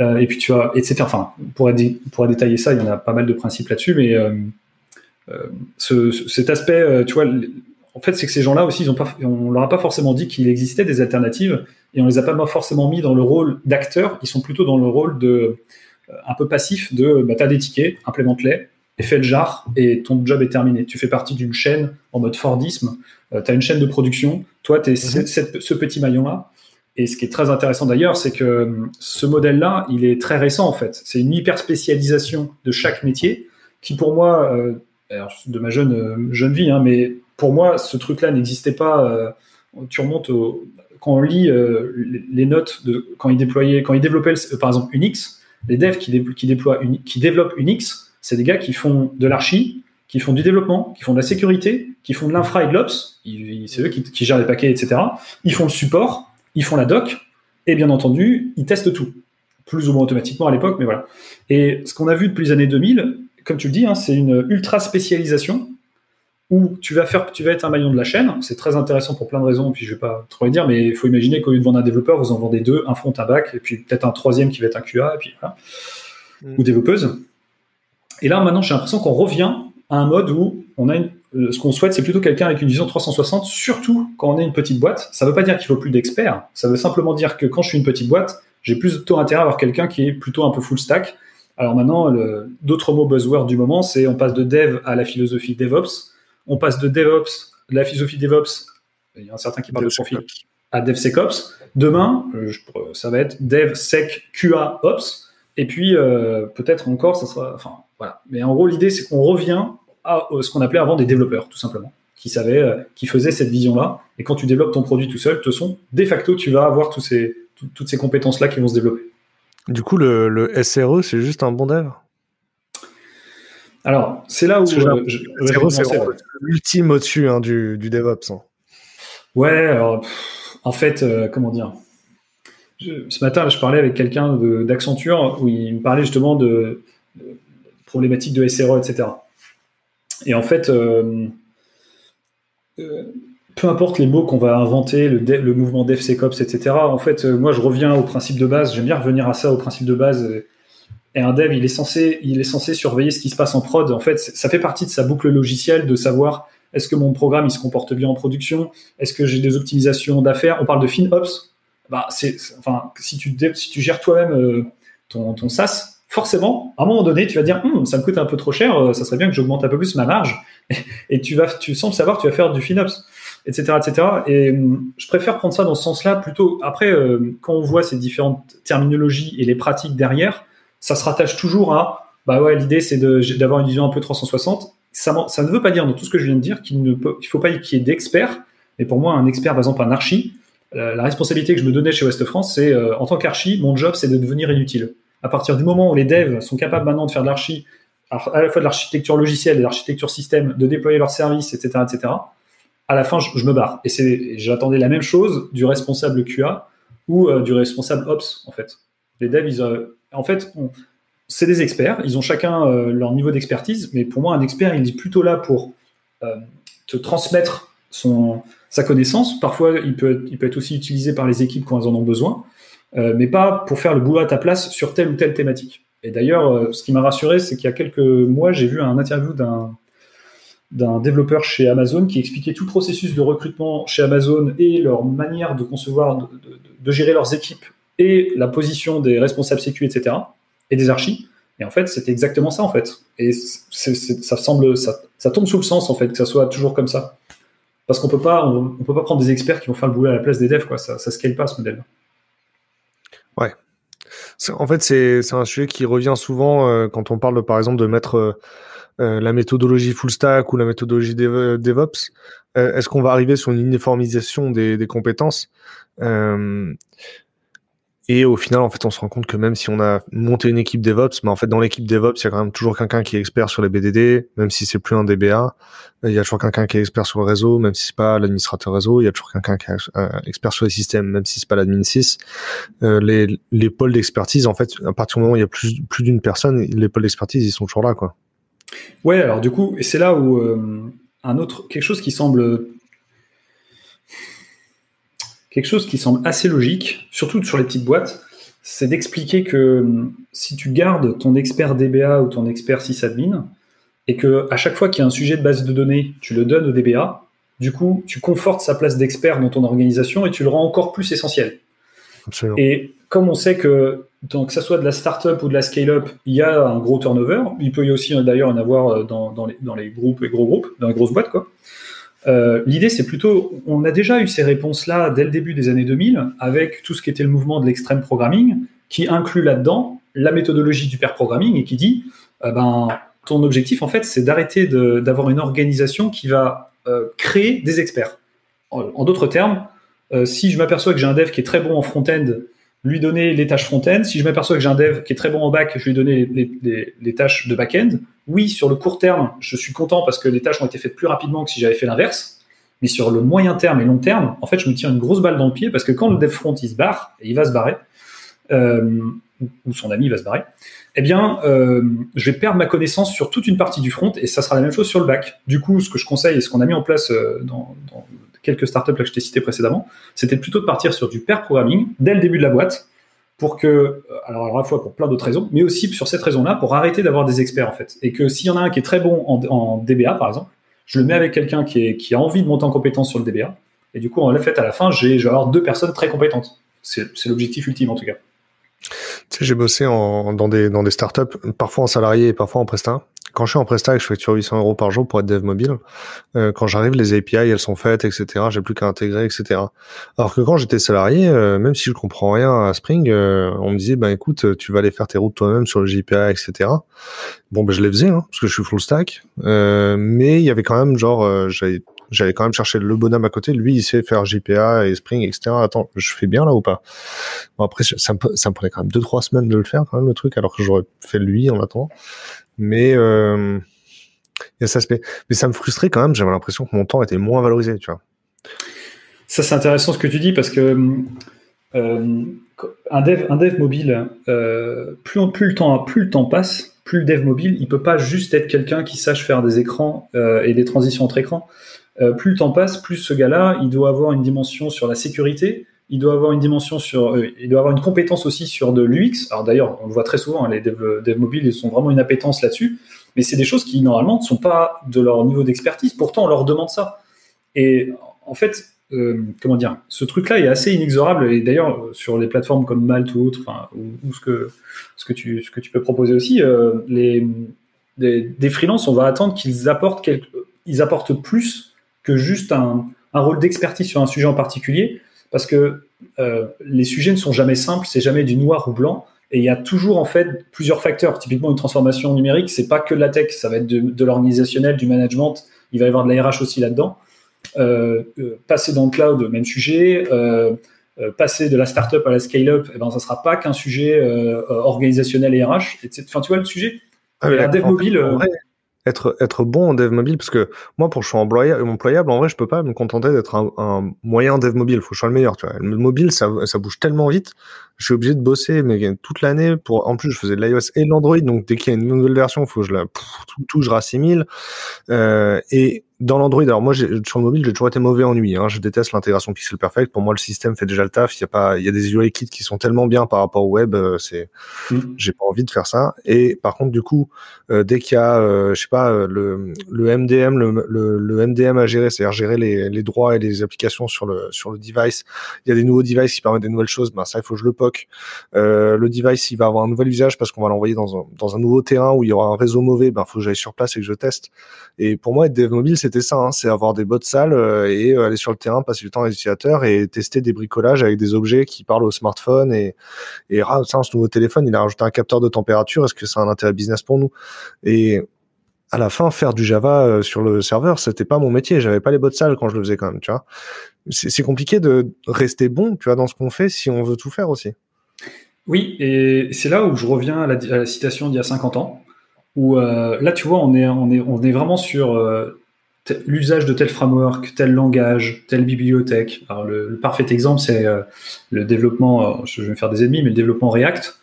Euh, et puis tu vas, etc. Enfin, pour, détailler ça, il y en a pas mal de principes là-dessus, mais euh, euh, ce, cet aspect, tu vois, en fait, c'est que ces gens-là aussi, ils ont pas, on leur a pas forcément dit qu'il existait des alternatives et on les a pas forcément mis dans le rôle d'acteur. Ils sont plutôt dans le rôle de un peu passif de bah, t'as des tickets, implémente-les et fais le jar et ton job est terminé. Tu fais partie d'une chaîne en mode Fordisme. Euh, tu as une chaîne de production. Toi, tu es mhm. ce petit maillon-là. Et ce qui est très intéressant d'ailleurs, c'est que euh, ce modèle-là, il est très récent en fait. C'est une hyper spécialisation de chaque métier qui, pour moi, de ma jeune, jeune vie, hein, mais pour moi, ce truc-là n'existait pas. tu remontes au, quand on lit euh, les notes de quand ils déployaient, quand ils développaient par exemple Unix, les devs qui, qui déploient qui développent Unix, c'est des gars qui font de l'archi, qui font du développement, qui font de la sécurité, qui font de l'infra et de l'ops, c'est eux qui, gèrent les paquets, etc. Ils font le support, ils font la doc, et bien entendu, ils testent tout, plus ou moins automatiquement à l'époque, mais voilà. Et ce qu'on a vu depuis les années 2000, comme tu le dis, hein, c'est une ultra spécialisation où tu vas faire, tu vas être un maillon de la chaîne. C'est très intéressant pour plein de raisons. Puis je vais pas trop le dire, mais il faut imaginer qu'au lieu de vendre un développeur, vous en vendez deux, un front, un back, et puis peut-être un troisième qui va être un QA, et puis voilà, mm. ou développeuse. Et là, maintenant, j'ai l'impression qu'on revient à un mode où on a euh, ce qu'on souhaite, c'est plutôt quelqu'un avec une vision 360, surtout quand on est une petite boîte. Ça ne veut pas dire qu'il faut plus d'experts. Ça veut simplement dire que quand je suis une petite boîte, j'ai plus de tôt intérêt à avoir quelqu'un qui est plutôt un peu full stack. Alors maintenant, d'autres mots buzzword du moment, c'est on passe de dev à la philosophie DevOps on passe de DevOps, de la philosophie DevOps, il y a un certain qui parle de profil, à DevSecOps. Demain, euh, ça va être DevSecQAOps, et puis euh, peut-être encore, ça sera, enfin voilà. Mais en gros, l'idée c'est qu'on revient à ce qu'on appelait avant des développeurs, tout simplement, qui savaient, euh, qui faisaient cette vision-là. Et quand tu développes ton produit tout seul, de toute façon, de facto, tu vas avoir tous ces, toutes ces compétences-là qui vont se développer. Du coup, le, le SRE, c'est juste un bon dev? Alors, c'est là où je, c'est l'ultime au-dessus hein, du, du, DevOps. Hein. Ouais, alors, en fait, euh, comment dire? Ce matin, je parlais avec quelqu'un d'Accenture où il me parlait justement de, problématiques de SRE, etc. Et en fait, euh, euh, peu importe les mots qu'on va inventer, le, mouvement DevSecOps, etc. En fait, moi, je reviens au principe de base. J'aime bien revenir à ça, au principe de base et un dev, il est censé, il est censé surveiller ce qui se passe en prod. En fait, ça fait partie de sa boucle logicielle de savoir est-ce que mon programme il se comporte bien en production, est-ce que j'ai des optimisations d'affaires? On parle de FinOps. Bah, c'est, enfin, si tu, si tu gères toi-même euh, ton, ton SaaS, forcément, à un moment donné, tu vas dire, hum, ça me coûte un peu trop cher, euh, ça serait bien que j'augmente un peu plus ma marge. Et, tu vas, tu sembles savoir, tu vas faire du FinOps, etc., etc. Et hum, je préfère prendre ça dans ce sens-là plutôt. Après, euh, quand on voit ces différentes terminologies et les pratiques derrière, ça se rattache toujours à, bah ouais, l'idée c'est d'avoir une vision un peu 360. Ça, ça, ne veut pas dire dans tout ce que je viens de dire qu'il ne peut, faut pas qu'il y ait d'experts. Mais pour moi, un expert, par exemple, un archi, la, responsabilité que je me donnais chez West France, c'est euh, en tant qu'archi, mon job, c'est de devenir inutile. À partir du moment où les devs sont capables maintenant de faire de l'archi, à la fois de l'architecture logicielle et de l'architecture système, de déployer leurs services, etc., etc., à la fin, je, me barre. Et j'attendais la même chose du responsable QA ou euh, du responsable Ops, en fait. Les devs, ils, euh, en fait, c'est des experts, ils ont chacun euh, leur niveau d'expertise, mais pour moi, un expert, il est plutôt là pour te transmettre son, sa connaissance. Parfois, il peut, être, il peut être aussi utilisé par les équipes quand elles en ont besoin, mais pas pour faire le boulot à ta place sur telle ou telle thématique. Et d'ailleurs, ce qui m'a rassuré, c'est qu'il y a quelques mois, j'ai vu un interview d'un développeur chez Amazon qui expliquait tout le processus de recrutement chez Amazon et leur manière de concevoir, de gérer leurs équipes et la position des responsables sécu, etc., et des archis. Et en fait, c'est exactement ça, en fait. Et ça semble, ça, tombe sous le sens, en fait, que ça soit toujours comme ça. Parce qu'on peut pas, on, peut pas prendre des experts qui vont faire le boulot à la place des devs, quoi. Ça, ça scale pas, ce modèle. Ouais. En fait, c'est un sujet qui revient souvent euh, quand on parle, par exemple, de mettre euh, euh, la méthodologie full stack ou la méthodologie DevOps. Est-ce qu'on va arriver sur une uniformisation des, des compétences? Et au final, en fait, on se rend compte que même si on a monté une équipe DevOps, mais en fait, dans l'équipe DevOps, il y a quand même toujours quelqu'un qui est expert sur les BDD, même si c'est plus un DBA. Il y a toujours quelqu'un qui est expert sur le réseau, même si c'est pas l'administrateur réseau. Il y a toujours quelqu'un qui est euh, expert sur les systèmes, même si c'est pas l'admin 6. Euh, les, les pôles d'expertise, en fait, à partir du moment où il y a plus, plus d'une personne, les pôles d'expertise, ils sont toujours là, quoi. Ouais, alors du coup, c'est là où euh, un autre, quelque chose qui semble quelque chose qui semble assez logique, surtout sur les petites boîtes, c'est d'expliquer que hum, si tu gardes ton expert DBA ou ton expert sysadmin, et que à chaque fois qu'il y a un sujet de base de données, tu le donnes au DBA, du coup, tu confortes sa place d'expert dans ton organisation et tu le rends encore plus essentiel. Et comme on sait que, donc, que ça soit de la startup ou de la scale-up, il y a un gros turnover, il peut y aussi d'ailleurs en avoir euh, dans, dans, les, dans les groupes et gros groupes, dans les grosses boîtes, quoi. Euh, l'idée, c'est plutôt, on a déjà eu ces réponses-là dès le début des années 2000, avec tout ce qui était le mouvement de l'extrême programming, qui inclut là-dedans la méthodologie du pair programming et qui dit, euh, ben, ton objectif, en fait, c'est d'arrêter d'avoir une organisation qui va euh, créer des experts. En, d'autres termes, si je m'aperçois que j'ai un dev qui est très bon en front-end, lui donner les tâches front-end. Si je m'aperçois que j'ai un dev qui est très bon en back, je lui donner les, tâches de back-end. Oui, sur le court terme, je suis content parce que les tâches ont été faites plus rapidement que si j'avais fait l'inverse. Mais sur le moyen terme et long terme, en fait, je me tire une grosse balle dans le pied parce que quand le dev front il se barre, et il va se barrer, euh, ou son ami va se barrer, eh bien, euh, je vais perdre ma connaissance sur toute une partie du front et ça sera la même chose sur le back. Du coup, ce que je conseille et ce qu'on a mis en place euh, dans, dans quelques startups que je t'ai cité précédemment, c'était plutôt de partir sur du pair programming dès le début de la boîte pour que, euh, alors à la fois pour plein d'autres raisons, mais aussi sur cette raison-là, pour arrêter d'avoir des experts en fait. Et que s'il y en a un qui est très bon en, DBA par exemple, je le mets avec quelqu'un qui, a envie de monter en compétence sur le DBA. Et du coup, en fait, à la fin, j'ai, je vais avoir deux personnes très compétentes. C'est, l'objectif ultime en tout cas. Tu sais, j'ai bossé dans, des, dans des startups, parfois en salarié et parfois en prestat quand je suis en prestat et que je facture 800 euros par jour pour être dev mobile, euh, quand j'arrive, les API, elles sont faites, etc. J'ai plus qu'à intégrer, etc. Alors que quand j'étais salarié, euh, même si je comprends rien à Spring, euh, on me disait, ben écoute, tu vas aller faire tes routes toi-même sur le JPA, etc. Bon, ben je les faisais, hein, parce que je suis full stack. mais il y avait quand même, genre, j'avais j'allais quand même chercher le bonhomme à côté. Lui, il sait faire JPA et Spring, etc. Attends, je fais bien là ou pas? Bon après, ça me, ça me prenait quand même deux trois semaines de le faire quand même le truc, alors que j'aurais fait lui en attendant. Mais euh, il y a ça aspect. Mais ça me frustrait quand même. J'avais l'impression que mon temps était moins valorisé, tu vois. Ça, c'est intéressant ce que tu dis parce que euh, un, dev, mobile, euh, plus, le temps, plus le temps passe, plus le dev mobile, il peut pas juste être quelqu'un qui sache faire des écrans et des transitions entre écrans. Plus le temps passe, plus ce gars-là, il doit avoir une dimension sur la sécurité, il doit avoir une dimension sur, euh, il doit avoir une compétence aussi sur de l'UX. Alors d'ailleurs, on le voit très souvent, hein, les devs, mobiles, ils ont vraiment une appétence là-dessus. Mais c'est des choses qui normalement ne sont pas de leur niveau d'expertise. Pourtant, on leur demande ça. Et en fait, euh, comment dire, ce truc-là est assez inexorable. Et d'ailleurs, sur les plateformes comme Malte ou autres, ou, ce que ce que tu ce que tu peux proposer aussi, euh, les des, des freelances, on va attendre qu'ils apportent apportent plus que juste un, un rôle d'expertise sur un sujet en particulier parce que euh, les sujets ne sont jamais simples, c'est jamais du noir ou blanc, et il y a toujours en fait plusieurs facteurs. Typiquement, une transformation numérique, c'est pas que de la tech, ça va être de, l'organisationnel, du management, il va y avoir de la RH aussi là-dedans. Euh, euh, passer dans le cloud, même sujet. passer de la startup à la scale-up, eh ben, ça sera pas qu'un sujet organisationnel et RH. Enfin, tu vois le sujet ah, La dev mobile être être bon en dev mobile parce que moi pour que je sois employable, en vrai je peux pas me contenter d'être un, un, moyen dev mobile. Faut que je sois le meilleur tu vois. Le mobile ça, ça bouge tellement vite je suis obligé de bosser mais toute l'année pour en plus je faisais de l'iOS et de l'Android donc dès qu'il y a une nouvelle version faut que je la tout, tout je rassimile euh, et dans l'Android, alors moi sur le mobile, j'ai toujours été mauvais en UI. Hein. Je déteste l'intégration Pixel Perfect. Pour moi, le système fait déjà le taf. Il y a pas, il y a des UI kits qui sont tellement bien par rapport au web. Euh, c'est, mm. j'ai pas envie de faire ça. Et par contre, du coup, euh, dès qu'il y a, euh, je sais pas, le, le MDM, le, le, MDM à gérer, c'est-à-dire gérer les, les, droits et les applications sur le sur le device. Il y a des nouveaux devices qui permettent des nouvelles choses. Ben ça, il faut que je le poque. le device, il va avoir un nouvel usage parce qu'on va l'envoyer dans un, nouveau terrain où il y aura un réseau mauvais. Ben faut que j'aille sur place et que je teste. Et pour moi, être dev mobile, c'était ça. Hein. c'est avoir des bots sales euh, et euh, aller sur le terrain, passer du temps avec les utilisateurs et tester des bricolages avec des objets qui parlent au smartphone. Et, et ah, ça, ce nouveau téléphone, il a rajouté un capteur de température. Est-ce que c'est un intérêt business pour nous? Et à la fin, faire du Java euh, sur le serveur, c'était pas mon métier. J'avais pas les bots sales quand je le faisais quand même, tu vois. C'est compliqué de rester bon, tu vois, dans ce qu'on fait si on veut tout faire aussi. Oui, et c'est là où je reviens à la, citation d'il y a 50 ans où euh, là, tu vois, on est, on est, on est vraiment sur euh, l'usage de tel framework, tel langage, telle bibliothèque. Alors, le, parfait exemple, c'est le développement, je vais me faire des ennemis, mais le développement React.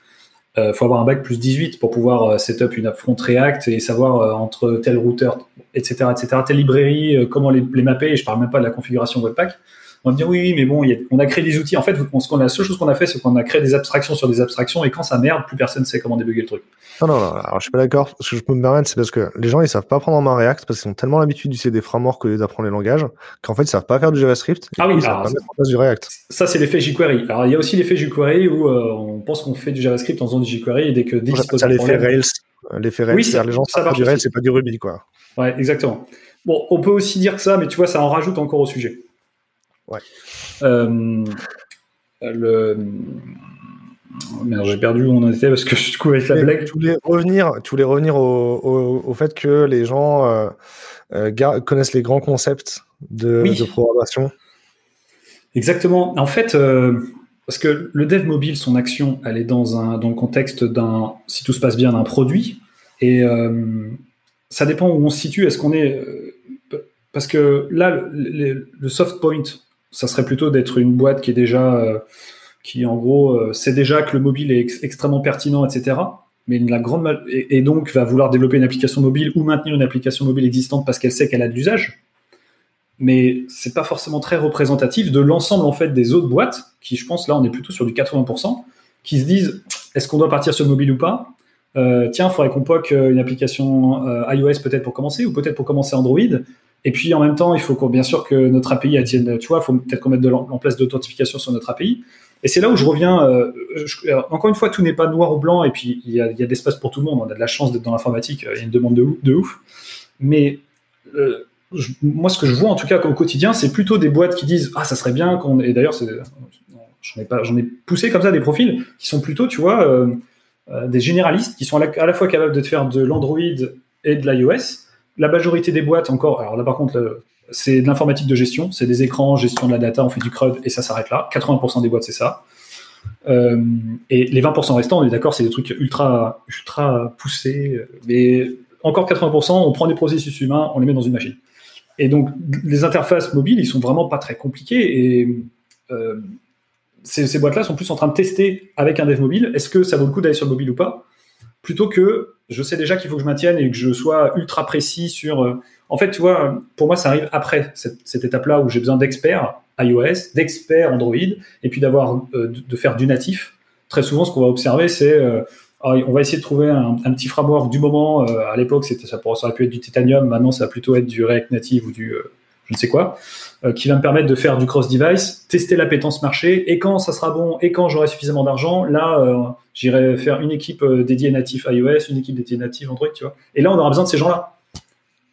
Il faut avoir un bac plus 18 pour pouvoir setup une app front React et savoir entre tel routeur, etc., etc., telle librairie, comment les, les mapper. Et je parle même pas de la configuration Webpack on va me dire oui, mais bon, on a créé des outils. En fait, on, la seule chose qu'on a fait, c'est qu'on a créé des abstractions sur des abstractions, et quand ça merde, plus personne sait comment débugger le truc. Non, non, non. Alors, je suis pas d'accord. Ce que je peux me permettre, c'est parce que les gens, ils savent pas prendre en main React parce qu'ils ont tellement l'habitude d'utiliser des frameworks d'apprendre les langages qu'en fait, ils savent pas faire du JavaScript. Ah oui, ils savent pas mettre en place du React. Ça, c'est l'effet jQuery. Alors, il y a aussi l'effet jQuery où euh, on pense qu'on fait du JavaScript en faisant du jQuery et dès que dès ça, l'effet Rails. L'effet Rails, oui, les gens savent du Rails, c'est pas du Ruby, quoi. Ouais, exactement. Bon, on peut aussi dire que ça, mais tu vois, ça en rajoute encore au sujet. Ouais. Euh, le... Merde, j'ai perdu où on en était parce que du coup avec la blague. Tu voulais revenir, tu voulais revenir au, au, fait que les gens euh, euh, connaissent les grands concepts de, de, programmation. Exactement. En fait, parce que le dev mobile, son action, elle est dans, un, dans le contexte d'un, si tout se passe bien, d'un produit. Et ça dépend où on se situe. Est-ce qu'on est. Parce que là, le, soft point, ça serait plutôt d'être une boîte qui est déjà, euh, qui en gros, euh, sait déjà que le mobile est extrêmement pertinent, etc. Mais la grande et, donc va vouloir développer une application mobile ou maintenir une application mobile existante parce qu'elle sait qu'elle a de l'usage. Mais c'est pas forcément très représentatif de l'ensemble en fait des autres boîtes qui, je pense, là, on est plutôt sur du 80%, qui se disent est-ce qu'on doit partir sur le mobile ou pas? Euh, Tiens, il faudrait qu'on poque une application iOS peut-être pour commencer ou peut-être pour commencer Android. Et puis en même temps, il faut bien sûr que notre API tienne, tu vois, il faut peut-être qu'on mette en place d'authentification sur notre API. Et c'est là où je reviens, euh, encore une fois, tout n'est pas noir ou blanc, et puis il y a, il y a de l'espace pour tout le monde, on a de la chance d'être dans l'informatique, il y a une demande de, ouf. Mais euh, moi, ce que je vois en tout cas au quotidien, c'est plutôt des boîtes qui disent Ah, ça serait bien qu'on. Et d'ailleurs, j'en ai, ai poussé comme ça des profils qui sont plutôt, tu vois, euh, des généralistes qui sont à la, fois capables de faire de l'Android et de l'iOS la majorité des boîtes encore, alors là par contre, c'est de l'informatique de gestion, c'est des écrans, gestion de la data, on fait du CRUD et ça s'arrête là. 80% des boîtes, c'est ça. Euh, et les 20% restants, on est d'accord, c'est des trucs ultra, ultra poussés. Mais encore 80%, on prend des processus humains, on les met dans une machine. Et donc, les interfaces mobiles, ils sont vraiment pas très compliqués. Et euh, ces, boîtes-là sont plus en train de tester avec un dev mobile. Est-ce que ça vaut le coup d'aller sur le mobile ou pas? Plutôt que je sais déjà qu'il faut que je maintienne et que je sois ultra précis sur. Euh, en fait, tu vois, pour moi, ça arrive après cette, étape-là où j'ai besoin d'experts iOS, d'experts Android, et puis d'avoir euh, de, faire du natif. Très souvent, ce qu'on va observer, c'est euh, on va essayer de trouver un, petit framework du moment. à l'époque, ça, ça aurait pu être du Titanium. Maintenant, ça va plutôt être du React Native ou du je ne sais quoi, euh, qui va me permettre de faire du cross-device, tester l'appétence marché, et quand ça sera bon, et quand j'aurai suffisamment d'argent, là, euh, j'irai faire une équipe euh, dédiée natif iOS, une équipe dédiée natif Android, tu vois. Et là, on aura besoin de ces gens-là.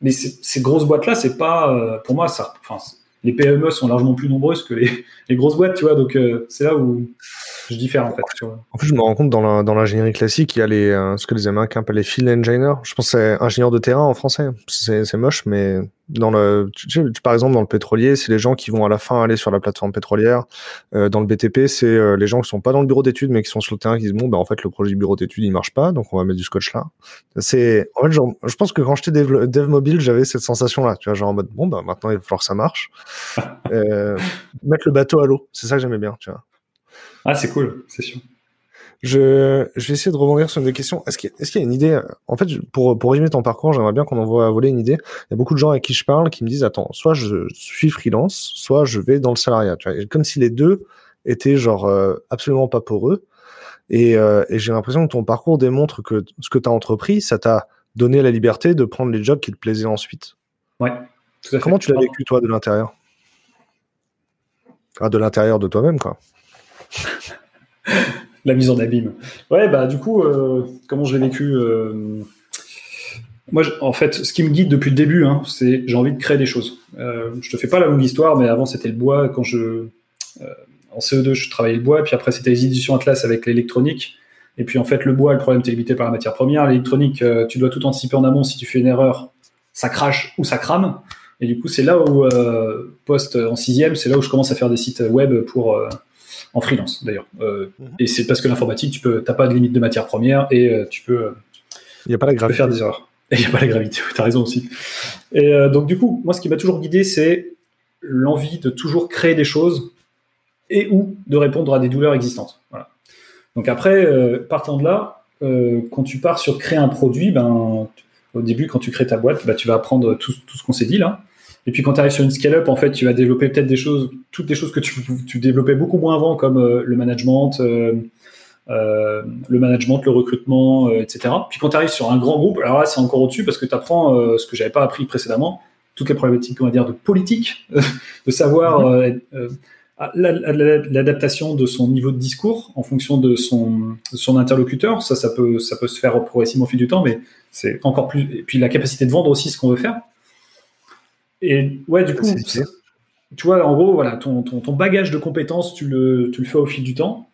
Mais ces grosses boîtes-là, c'est pas, pour moi, ça, les PME sont largement plus nombreuses que les, les grosses boîtes, tu vois. Donc, c'est là où je diffère en fait. En fait, je me rends compte dans, l'ingénierie classique, il y a les, euh, ce que les Américains appellent les field engineers. Je pense que c'est ingénieur de terrain en français. C'est moche, mais dans le, par exemple, dans le pétrolier, c'est les gens qui vont à la fin aller sur la plateforme pétrolière. Euh, dans le BTP, c'est euh, les gens qui sont pas dans le bureau d'études, mais qui sont sur le terrain, qui disent bon, ben en fait, le projet du bureau d'études il marche pas, donc on va mettre du scotch là. C'est, en fait, genre, je pense que quand j'étais dev, dev mobile, j'avais cette sensation là, tu vois, genre en mode bon, ben maintenant il va falloir que ça marche. mettre le bateau à l'eau, c'est ça que j'aimais bien, tu vois. Ah, c'est cool, c'est sûr. Je, je vais essayer de rebondir sur une des questions. Est-ce qu'il est y a une idée En fait, pour, pour résumer ton parcours, j'aimerais bien qu'on envoie voler une idée. Il y a beaucoup de gens avec qui je parle qui me disent attends, soit je suis freelance, soit je vais dans le salariat. Tu vois, comme si les deux étaient genre euh, absolument pas pour eux. Et, euh, et j'ai l'impression que ton parcours démontre que ce que tu as entrepris, ça t'a donné la liberté de prendre les jobs qui te plaisaient ensuite. Ouais. Tout à Comment tu l'as vécu toi de l'intérieur? Ah, De l'intérieur de toi-même, quoi. la mise en abîme. Ouais, bah du coup, euh, comment je l'ai vécu euh, Moi, en fait, ce qui me guide depuis le début, hein, c'est j'ai envie de créer des choses. Euh, je te fais pas la longue histoire, mais avant c'était le bois. Quand je en CE2, je travaillais le bois, puis après c'était les éditions Atlas avec l'électronique. Et puis en fait, le bois, le problème, tu es limité par la matière première. L'électronique, tu dois tout anticiper en amont. Si tu fais une erreur, ça crache ou ça crame. Et du coup, c'est là où, post en sixième, c'est là où je commence à faire des sites web pour en freelance d'ailleurs. Euh, mhm. Et c'est parce que l'informatique, tu peux, t'as pas de limite de matière première et euh, tu peux. Il y a pas la gravité. faire des erreurs. Et il n'y a pas la gravité. tu as raison aussi. Et euh, donc du coup, moi, ce qui m'a toujours guidé, c'est l'envie de toujours créer des choses et ou de répondre à des douleurs existantes. Voilà. Donc après, partant de là, quand tu pars sur créer un produit, ben au début, quand tu crées ta boîte, ben, tu vas apprendre tout, tout ce qu'on s'est dit là. Et puis quand tu arrives sur une scale-up, en fait, tu vas développer peut-être des choses, toutes les choses que tu, tu développais beaucoup moins avant, comme euh, le management, euh, euh, le management, le recrutement, etc. Puis quand tu arrives sur un grand groupe, alors là, c'est encore au-dessus parce que tu apprends ce que j'avais pas appris précédemment, toutes les problématiques, on va dire, de politique, de savoir mhm. l'adaptation de son niveau de discours en fonction de son, son interlocuteur. Ça, ça peut, ça peut se faire progressivement au fil du temps, mais c'est encore plus. Et puis la capacité de vendre aussi ce qu'on veut faire. Et ouais, du coup, tu vois, en gros, voilà, ton, ton, bagage de compétences, tu le, tu le fais au fil du temps.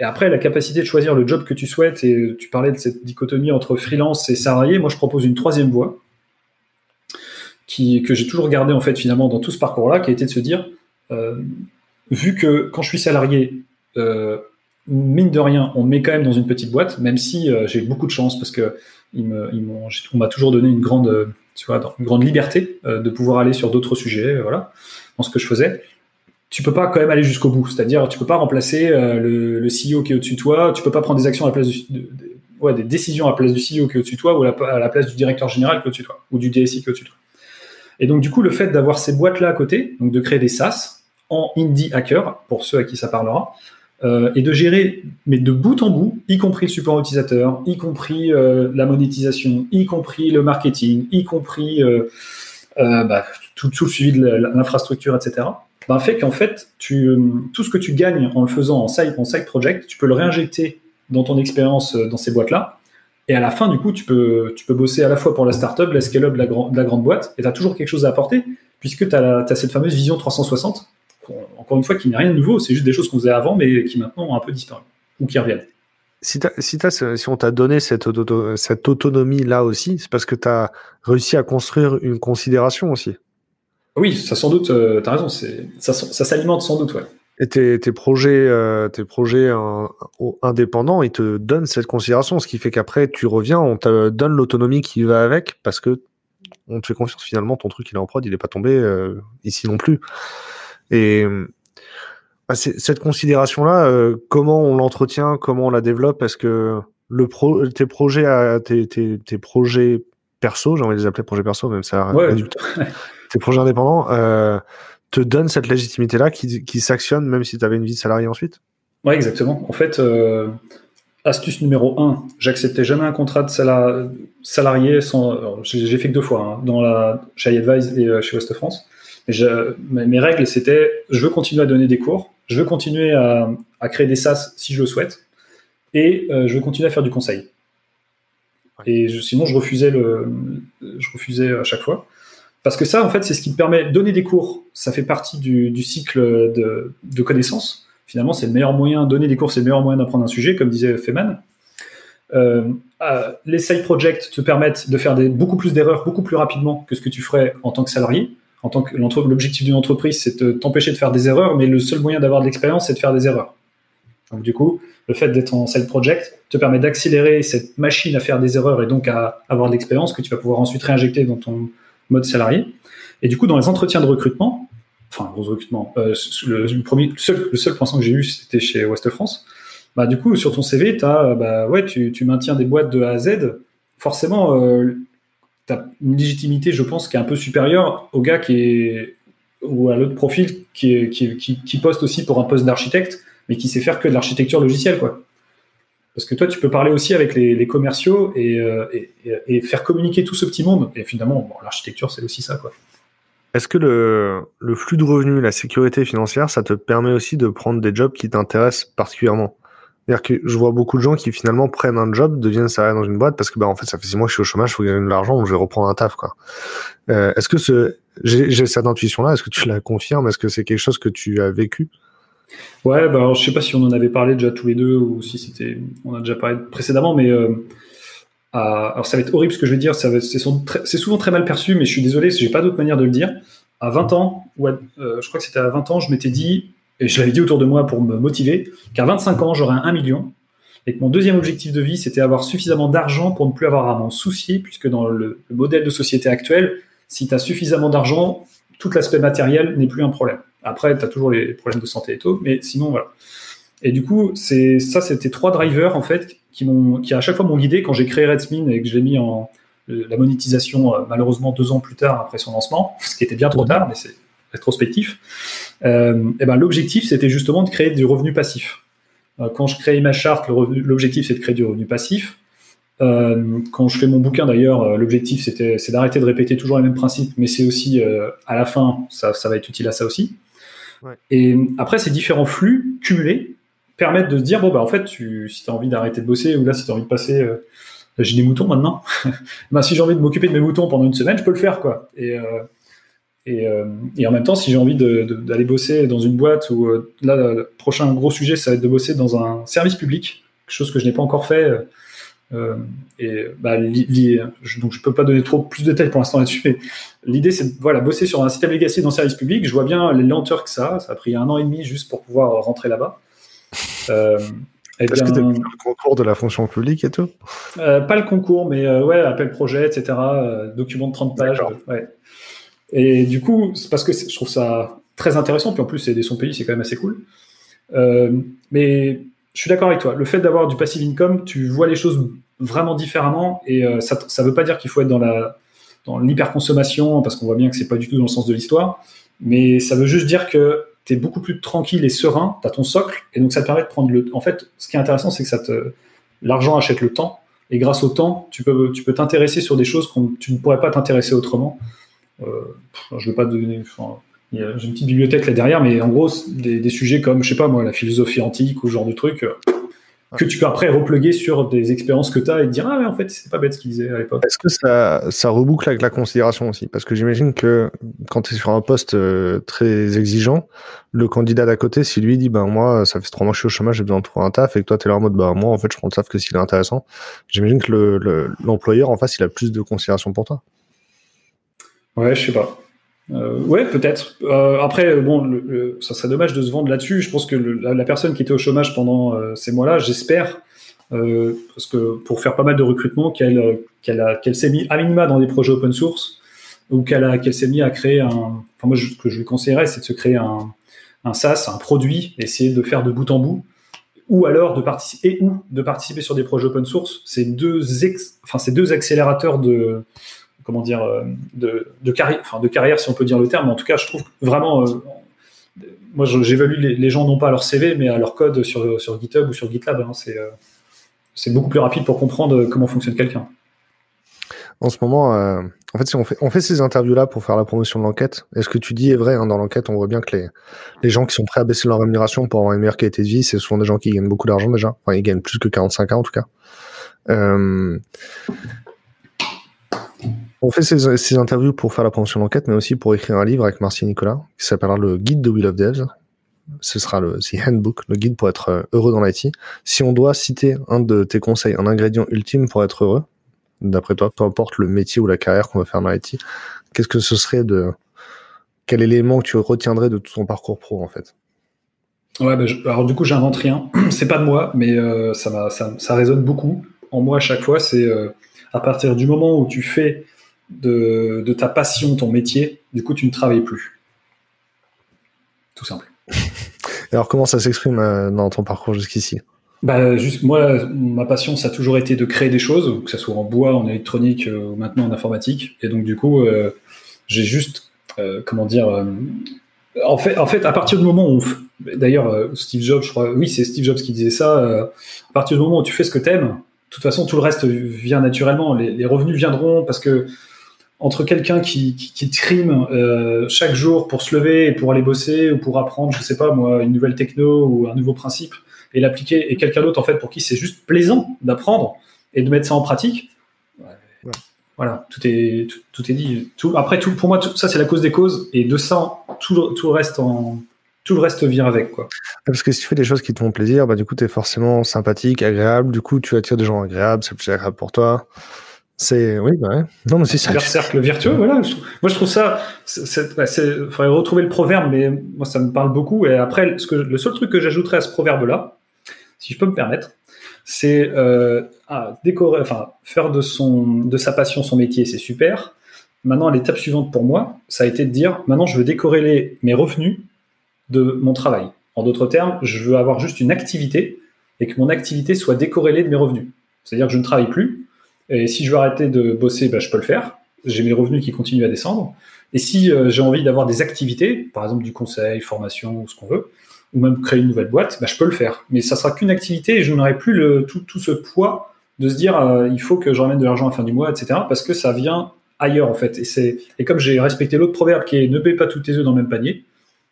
Et après, la capacité de choisir le job que tu souhaites, et tu parlais de cette dichotomie entre freelance et salarié, moi je propose une troisième voie, qui, que j'ai toujours gardée en fait finalement dans tout ce parcours-là, qui a été de se dire, euh, vu que quand je suis salarié, euh, mine de rien, on me met quand même dans une petite boîte, même si euh, j'ai beaucoup de chance parce que ils me, ils on m'a toujours donné une grande tu vois, une grande liberté euh, de pouvoir aller sur d'autres sujets, euh, voilà, dans ce que je faisais. Tu peux pas quand même aller jusqu'au bout, c'est-à-dire tu peux pas remplacer euh, le, le, CEO qui est au-dessus de toi, tu peux pas prendre des actions à la place du, ouais, des décisions à la place du CEO qui est au-dessus de toi ou à la, place du directeur général qui est au-dessus de toi ou du DSI qui est au-dessus de toi. Et donc du coup, le fait d'avoir ces boîtes-là à côté, donc de créer des SaaS en indie hacker pour ceux à qui ça parlera, euh, et de gérer, mais de bout en bout, y compris le support utilisateur, y compris euh, la monétisation, y compris le marketing, y compris euh, bah, tout, le suivi de l'infrastructure, etc., bah, fait qu'en fait, tout ce que tu gagnes en le faisant en side, en project, tu peux le réinjecter dans ton expérience dans ces boîtes-là. Et à la fin, du coup, tu peux, bosser à la fois pour la startup, la scale-up la, la grande boîte, et tu as toujours quelque chose à apporter, puisque tu as, cette fameuse vision 360 encore une fois, n'y a rien de nouveau, c'est juste des choses qu'on faisait avant, mais qui maintenant ont un peu disparu, ou qui reviennent. Si, si, si on t'a donné cette, cette autonomie-là aussi, c'est parce que tu as réussi à construire une considération aussi. Oui, ça sans doute, euh, tu as raison, ça, ça s'alimente sans doute, ouais. Et tes, tes projets, euh, tes projets indépendants, ils te donnent cette considération, ce qui fait qu'après tu reviens, on te donne l'autonomie qui va avec, parce que on te fait confiance finalement, ton truc il est en prod, il est pas tombé euh, ici non plus. Et bah, cette considération-là, euh, comment on l'entretient, comment on la développe Est-ce que le pro, tes projets, tes, tes, tes projets perso, j'ai envie de les appeler projets perso, même ça, ouais. tes projets indépendants, euh, te donnent cette légitimité-là qui, qui s'actionne même si tu avais une vie de salarié ensuite Ouais, exactement. En fait, euh, astuce numéro 1, j'acceptais jamais un contrat de salarié sans. J'ai fait que deux fois, hein, dans la, chez iAdvise et chez West France mes règles, c'était je veux continuer à donner des cours, je veux continuer à, créer des SaaS si je le souhaite, et euh, je veux continuer à faire du conseil. Et sinon, je refusais, le, je refusais à chaque fois. Parce que ça, en fait, c'est ce qui me permet de donner des cours. Ça fait partie du, cycle de, de connaissances. Finalement, c'est le meilleur moyen, donner des cours, c'est le meilleur moyen d'apprendre un sujet, comme disait Feynman. Euh, euh, les side projects te permettent de faire des, beaucoup plus d'erreurs beaucoup plus rapidement que ce que tu ferais en tant que salarié l'objectif d'une entreprise, c'est de t'empêcher de faire des erreurs, mais le seul moyen d'avoir de l'expérience, c'est de faire des erreurs. Donc du coup, le fait d'être en side project te permet d'accélérer cette machine à faire des erreurs et donc à avoir de l'expérience que tu vas pouvoir ensuite réinjecter dans ton mode salarié. Et du coup, dans les entretiens de recrutement, enfin, recrutement, euh, le, seul, le que j'ai eu, c'était chez Ouest France. bah, du coup, sur ton CV, as, bah, ouais, tu, maintiens des boîtes de A à Z. Forcément, tu as une légitimité, je pense, qui est un peu supérieure au gars qui est, ou à l'autre profil qui, poste aussi pour un poste d'architecte, mais qui sait faire que de l'architecture logicielle, quoi. Parce que toi, tu peux parler aussi avec les, commerciaux euh, et, faire communiquer tout ce petit monde. Et finalement, l'architecture, c'est aussi ça, quoi. Est-ce que le, flux de revenus, la sécurité financière, ça te permet aussi de prendre des jobs qui t'intéressent particulièrement? C'est-à-dire que je vois beaucoup de gens qui finalement prennent un job, deviennent salariés dans une boîte parce que bah en fait ça fait six mois que je suis au chômage, il faut gagner de l'argent, donc je vais reprendre un taf. Euh, est-ce que ce j'ai cette intuition là, est-ce que tu la confirmes, est-ce que c'est quelque chose que tu as vécu? Ouais, bah alors, je sais pas si on en avait parlé déjà tous les deux ou si c'était on a déjà parlé précédemment, mais euh, alors ça va être horrible ce que je vais dire, c'est souvent très mal perçu, mais je suis désolé, j'ai pas d'autre manière de le dire. À 20 ans, ou euh, je crois que c'était à 20 ans, je m'étais dit et je l'avais dit autour de moi pour me motiver, qu'à 25 ans, j'aurais un million, et que mon deuxième objectif de vie, c'était avoir suffisamment d'argent pour ne plus avoir à m'en soucier, puisque dans le, modèle de société actuel, si tu as suffisamment d'argent, tout l'aspect matériel n'est plus un problème. Après, tu as toujours les problèmes de santé et tout, mais sinon, voilà. Et du coup, c'est ça, c'était trois drivers, en fait, qui, qui à chaque fois m'ont guidé quand j'ai créé Redspin et que je l'ai mis en la monétisation, euh, malheureusement, deux ans plus tard après son lancement, ce qui était bien trop tard, mais c'est rétrospectif, euh, et ben, l'objectif, c'était justement de créer du revenu passif. Euh, quand je crée ma charte, l'objectif, c'est de créer du revenu passif. Euh, quand je fais mon bouquin, d'ailleurs, l'objectif, c'était, c'est d'arrêter de répéter toujours les mêmes principes, mais c'est aussi, à la fin, ça, ça, va être utile à ça aussi. Et après, ces différents flux cumulés permettent de se dire, bon, bah, en fait, tu, si tu as envie d'arrêter de bosser, ou là, si tu as envie de passer, j'ai des moutons maintenant, ben, si j'ai envie de m'occuper de mes moutons pendant une semaine, je peux le faire, quoi. Et, euh, et, en même temps, si j'ai envie d'aller bosser dans une boîte ou euh, là, le prochain gros sujet, ça va être de bosser dans un service public, quelque chose que je n'ai pas encore fait. Euh, et bah, je, donc je peux pas donner trop plus de détails pour l'instant là-dessus, mais l'idée c'est de voilà, bosser sur un système legacy dans le service public. Je vois bien les lenteurs que ça. Ça a pris un an et demi juste pour pouvoir rentrer là-bas. Est-ce que tu as le concours de la fonction publique et tout? Pas le concours, mais ouais, appel projet, etc. document de 30 pages. Ouais. Et du coup, c'est parce que je trouve ça très intéressant, puis en plus, c'est son pays, c'est quand même assez cool. Euh, mais je suis d'accord avec toi. Le fait d'avoir du passive income, tu vois les choses vraiment différemment, et euh, ça ne veut pas dire qu'il faut être dans la dans l'hyperconsommation, parce qu'on voit bien que c'est pas du tout dans le sens de l'histoire, mais ça veut juste dire que tu es beaucoup plus tranquille et serein, tu as ton socle, et donc ça te permet de prendre le... En fait, ce qui est intéressant, c'est que l'argent achète le temps, et grâce au temps, tu peux tu peux t'intéresser sur des choses que tu ne pourrais pas t'intéresser autrement. Euh, je ne vais pas donner. J'ai une petite bibliothèque là derrière, mais en gros, des, sujets comme, je sais pas moi, la philosophie antique ou ce genre de trucs, euh, que tu peux après repluguer sur des expériences que tu as et te dire, ah, mais en fait, c'est pas bête ce qu'il disait à l'époque. Est-ce que ça, ça reboucle avec la considération aussi? Parce que j'imagine que quand tu es sur un poste euh, très exigeant, le candidat d'à côté, si lui dit, ben moi, ça fait trois mois que je suis au chômage, j'ai besoin de trouver un taf, et que toi, tu es là en mode, bah moi, en fait, je prends le taf que s'il est intéressant, j'imagine que l'employeur en face, il a plus de considération pour toi. Ouais, je sais pas. Euh, ouais, peut-être. Euh, après, bon, ça serait dommage de se vendre là-dessus. Je pense que la, personne qui était au chômage pendant euh, ces mois-là, j'espère, parce que pour faire pas mal de recrutement, qu'elle qu'elle s'est mis à minima dans des projets open source ou qu'elle qu'elle s'est mis à créer un. Enfin, moi, ce que je lui conseillerais, c'est de se créer un, un SaaS, un produit, essayer de faire de bout en bout, ou alors de participer et ou de participer sur des projets open source. C'est deux, ex, enfin, c'est deux accélérateurs de comment dire, euh, de, carrière, enfin de carrière si on peut dire le terme. En tout cas, je trouve vraiment, euh, moi j'évalue les, gens non pas à leur CV, mais à leur code sur, sur GitHub ou sur GitLab. Hein. c'est, euh, c'est beaucoup plus rapide pour comprendre comment fonctionne quelqu'un. En ce moment, en fait, si on fait, on fait ces interviews-là pour faire la promotion de l'enquête, et ce que tu dis est vrai, hein, dans l'enquête, on voit bien que les, les gens qui sont prêts à baisser leur rémunération pour avoir une meilleure qualité de vie, c'est souvent des gens qui gagnent beaucoup d'argent déjà. Enfin, ils gagnent plus que 45 ans en tout cas. On fait ces, interviews pour faire la promotion d'enquête, mais aussi pour écrire un livre avec Marcie Nicolas, qui s'appellera le guide de Will of Devs. Ce sera le handbook, le guide pour être euh, heureux dans l'IT. Si on doit citer un de tes conseils, un ingrédient ultime pour être heureux, d'après toi, peu importe le métier ou la carrière qu'on va faire dans l'IT, qu'est-ce que ce serait de quel élément tu retiendrais de tout ton parcours pro en fait? Ouais, bah, alors du coup j'invente rien. c'est pas de moi, mais euh, ça, ça, résonne beaucoup en moi à chaque fois. C'est euh, à partir du moment où tu fais de, ta passion, ton métier, du coup, tu ne travailles plus. Tout simple. Alors, comment ça s'exprime euh, dans ton parcours jusqu'ici? Bah, juste, moi, ma passion, ça a toujours été de créer des choses, que ce soit en bois, en électronique euh, ou maintenant en informatique. Et donc, du coup, euh, j'ai juste, comment dire, en, fait, en fait, à partir du moment où, d'ailleurs, Steve Jobs, je crois, oui, c'est Steve Jobs qui disait ça, à partir du moment où tu fais ce que t'aimes, de toute façon, tout le reste vient naturellement. Les, revenus viendront parce que entre quelqu'un qui, qui, qui trime chaque jour pour se lever et pour aller bosser ou pour apprendre, je sais pas moi, une nouvelle techno ou un nouveau principe, et l'appliquer, et quelqu'un d'autre en fait pour qui c'est juste plaisant d'apprendre et de mettre ça en pratique. Voilà, tout est tout, est dit. Tout, après, tout, pour moi, ça c'est la cause des causes, et de ça, tout, tout le reste en tout le reste vient avec quoi. Parce que si tu fais des choses qui te font plaisir, bah du coup tu es forcément sympathique, agréable, du coup tu attires des gens agréables, c'est plus agréable pour toi. C'est oui, bah. Non, mais c'est ça. cercle virtueux, voilà. Moi, je trouve ça. Il faudrait retrouver le proverbe, mais moi, ça me parle beaucoup. Et après, le seul truc que j'ajouterais à ce proverbe-là, si je peux me permettre, c'est euh, décorer, enfin, faire de, son, de sa passion son métier, c'est super. Maintenant, l'étape suivante pour moi, ça a été de dire maintenant, je veux décorréler mes revenus de mon travail. En d'autres termes, je veux avoir juste une activité et que mon activité soit décorrélée de mes revenus. C'est-à-dire que je ne travaille plus. Et si je veux arrêter de bosser, ben, je peux le faire. J'ai mes revenus qui continuent à descendre. Et si euh, j'ai envie d'avoir des activités, par exemple du conseil, formation ou ce qu'on veut, ou même créer une nouvelle boîte, bah, je peux le faire. Mais ça sera qu'une activité et je n'aurai plus tout, tout, ce poids de se dire euh, il faut que je ramène de l'argent à la fin du mois, etc. Parce que ça vient ailleurs en fait. Et, c'est, et comme j'ai respecté l'autre proverbe qui est ne mets pas tous tes œufs dans le même panier,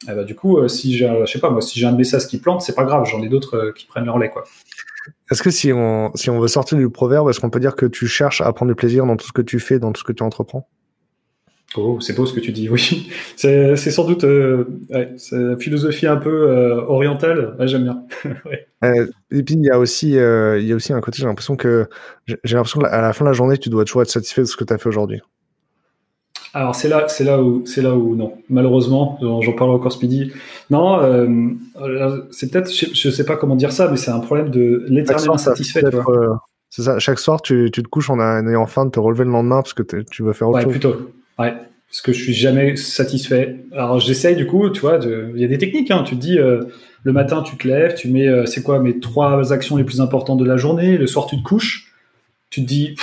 eh ben, du coup, euh, si j'ai, je sais pas moi, si j'ai un de mes qui plante, c'est pas grave, j'en ai d'autres qui prennent leur lait quoi. Est-ce que si on, si on veut sortir du proverbe, est-ce qu'on peut dire que tu cherches à prendre du plaisir dans tout ce que tu fais, dans tout ce que tu entreprends? Oh, c'est beau ce que tu dis, oui. C'est sans doute euh, ouais, une philosophie un peu euh, orientale. J'aime bien. euh, et puis il y a aussi, il y a aussi un côté. J'ai l'impression que j'ai l'impression qu'à la fin de la journée, tu dois toujours être satisfait de ce que tu as fait aujourd'hui. Alors c'est là, c'est là où, c'est là où non. Malheureusement, j'en parle encore Speedy. Non, euh, c'est peut-être, je, sais pas comment dire ça, mais c'est un problème de l'éternel insatisfait. C'est ça. Chaque soir, tu, tu te couches en ayant faim de te relever le lendemain parce que tu veux faire autre ouais, chose. plutôt. Ouais, parce que je suis jamais satisfait. Alors j'essaye du coup, tu vois, il y a des techniques. Hein. Tu te dis, euh, le matin tu te lèves, tu mets, euh, c'est quoi mes trois actions les plus importantes de la journée. Le soir tu te couches, tu te dis,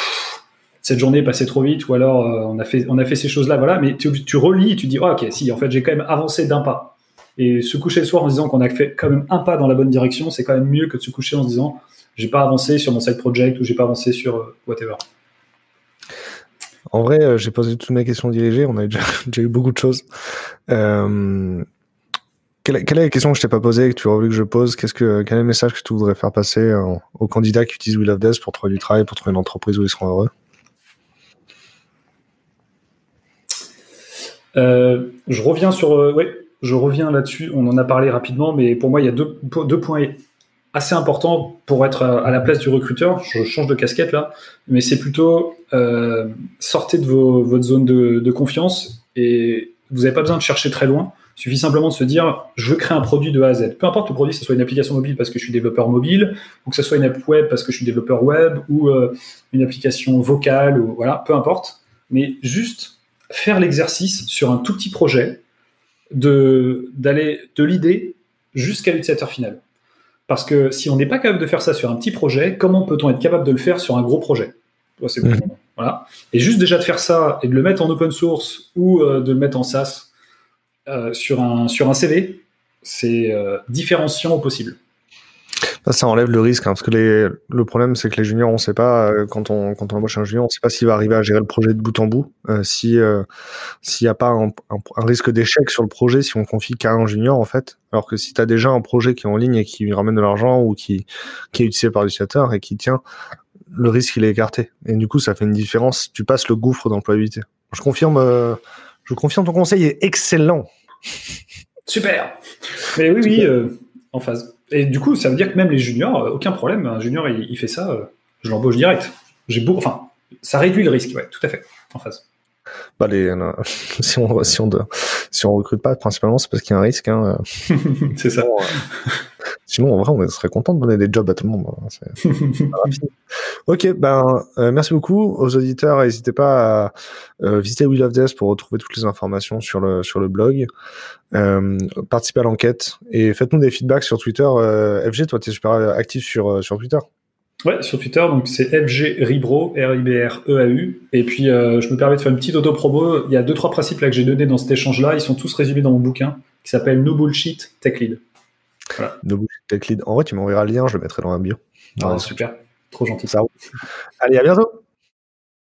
cette journée est passée trop vite, ou alors euh, on a fait, on a fait ces choses-là, voilà. Mais tu, relis et tu dis, oh, ok, si, en fait j'ai quand même avancé d'un pas. Et se coucher le soir en disant qu'on a fait quand même un pas dans la bonne direction, c'est quand même mieux que de se coucher en se disant, j'ai pas avancé sur mon side project ou j'ai pas avancé sur whatever. En vrai, euh, j'ai posé toutes mes questions dirigées. On a déjà, déjà eu beaucoup de choses. Euh, quelle, est la question que je t'ai pas posée que tu aurais voulu que je pose? Quel est le message que tu voudrais faire passer aux candidats qui utilisent We Love Desk pour trouver du travail, pour trouver une entreprise où ils seront heureux? Euh, Je reviens sur, oui, je reviens là-dessus. On en a parlé rapidement, mais pour moi, il y a deux, points assez important pour être à la place du recruteur. Je change de casquette là, mais c'est plutôt euh, sortez de votre zone de, confiance et vous n'avez pas besoin de chercher très loin. Il suffit simplement de se dire je veux créer un produit de A à Z. Peu importe le produit, que ce soit une application mobile parce que je suis développeur mobile, ou que ce soit une app web parce que je suis développeur web, ou euh, une application vocale, voilà, peu importe. Mais juste faire l'exercice sur un tout petit projet de d'aller de l'idée jusqu'à l'utilisateur final. Parce que si on n'est pas capable de faire ça sur un petit projet, comment peut-on être capable de le faire sur un gros projet? Mhm. voilà. Et juste déjà de faire ça et de le mettre en open source ou euh, de le mettre en SaaS euh, sur, un, sur un CV, c'est euh, différenciant au possible. Ça, enlève le risque, hein, parce que les, le problème, c'est que les juniors, on sait pas, euh, quand on, quand on embauche un junior, on sait pas s'il va arriver à gérer le projet de bout en bout, euh, si euh, s'il n'y a pas un, un, risque d'échec sur le projet si on confie qu'à un junior, en fait. Alors que si tu as déjà un projet qui est en ligne et qui ramène de l'argent ou qui, qui est utilisé par l'utilisateur et qui tient, le risque, il est écarté. Et du coup, ça fait une différence. Tu passes le gouffre d'employabilité. Je confirme, euh, je confirme ton conseil est excellent. Super. Mais oui, oui, en phase. Et du coup, ça veut dire que même les juniors, euh, aucun problème. Un junior, il, fait ça, euh, je l'embauche direct. J'ai beau, enfin, ça réduit le risque, ouais, tout à fait, en phase. Bah les, si on si on si on recrute pas, principalement, c'est parce qu'il y a un risque. Hein. c'est ça. Sinon, en vrai, on serait content de donner des jobs à tout le monde. Hein. ok, ben, euh, merci beaucoup aux auditeurs. N'hésitez pas à euh, visiter Wheel of Death pour retrouver toutes les informations sur le, sur le blog. Euh, participez à l'enquête et faites-nous des feedbacks sur Twitter. FG, toi, tu es super actif sur, sur Twitter. Ouais, sur Twitter, donc c'est FG Ribro, R-I-B-R-E-A-U. Et puis, je me permets de faire une petite auto-promo. Il y a deux, trois principes là que j'ai donnés dans cet échange-là. Ils sont tous résumés dans mon bouquin qui s'appelle No Bullshit Tech Lead. Voilà. No Tech Lead. En vrai, tu m'enverras le lien, je le mettrai dans la bio. Ah, super. Trop gentil. Ça. Allez, à bientôt.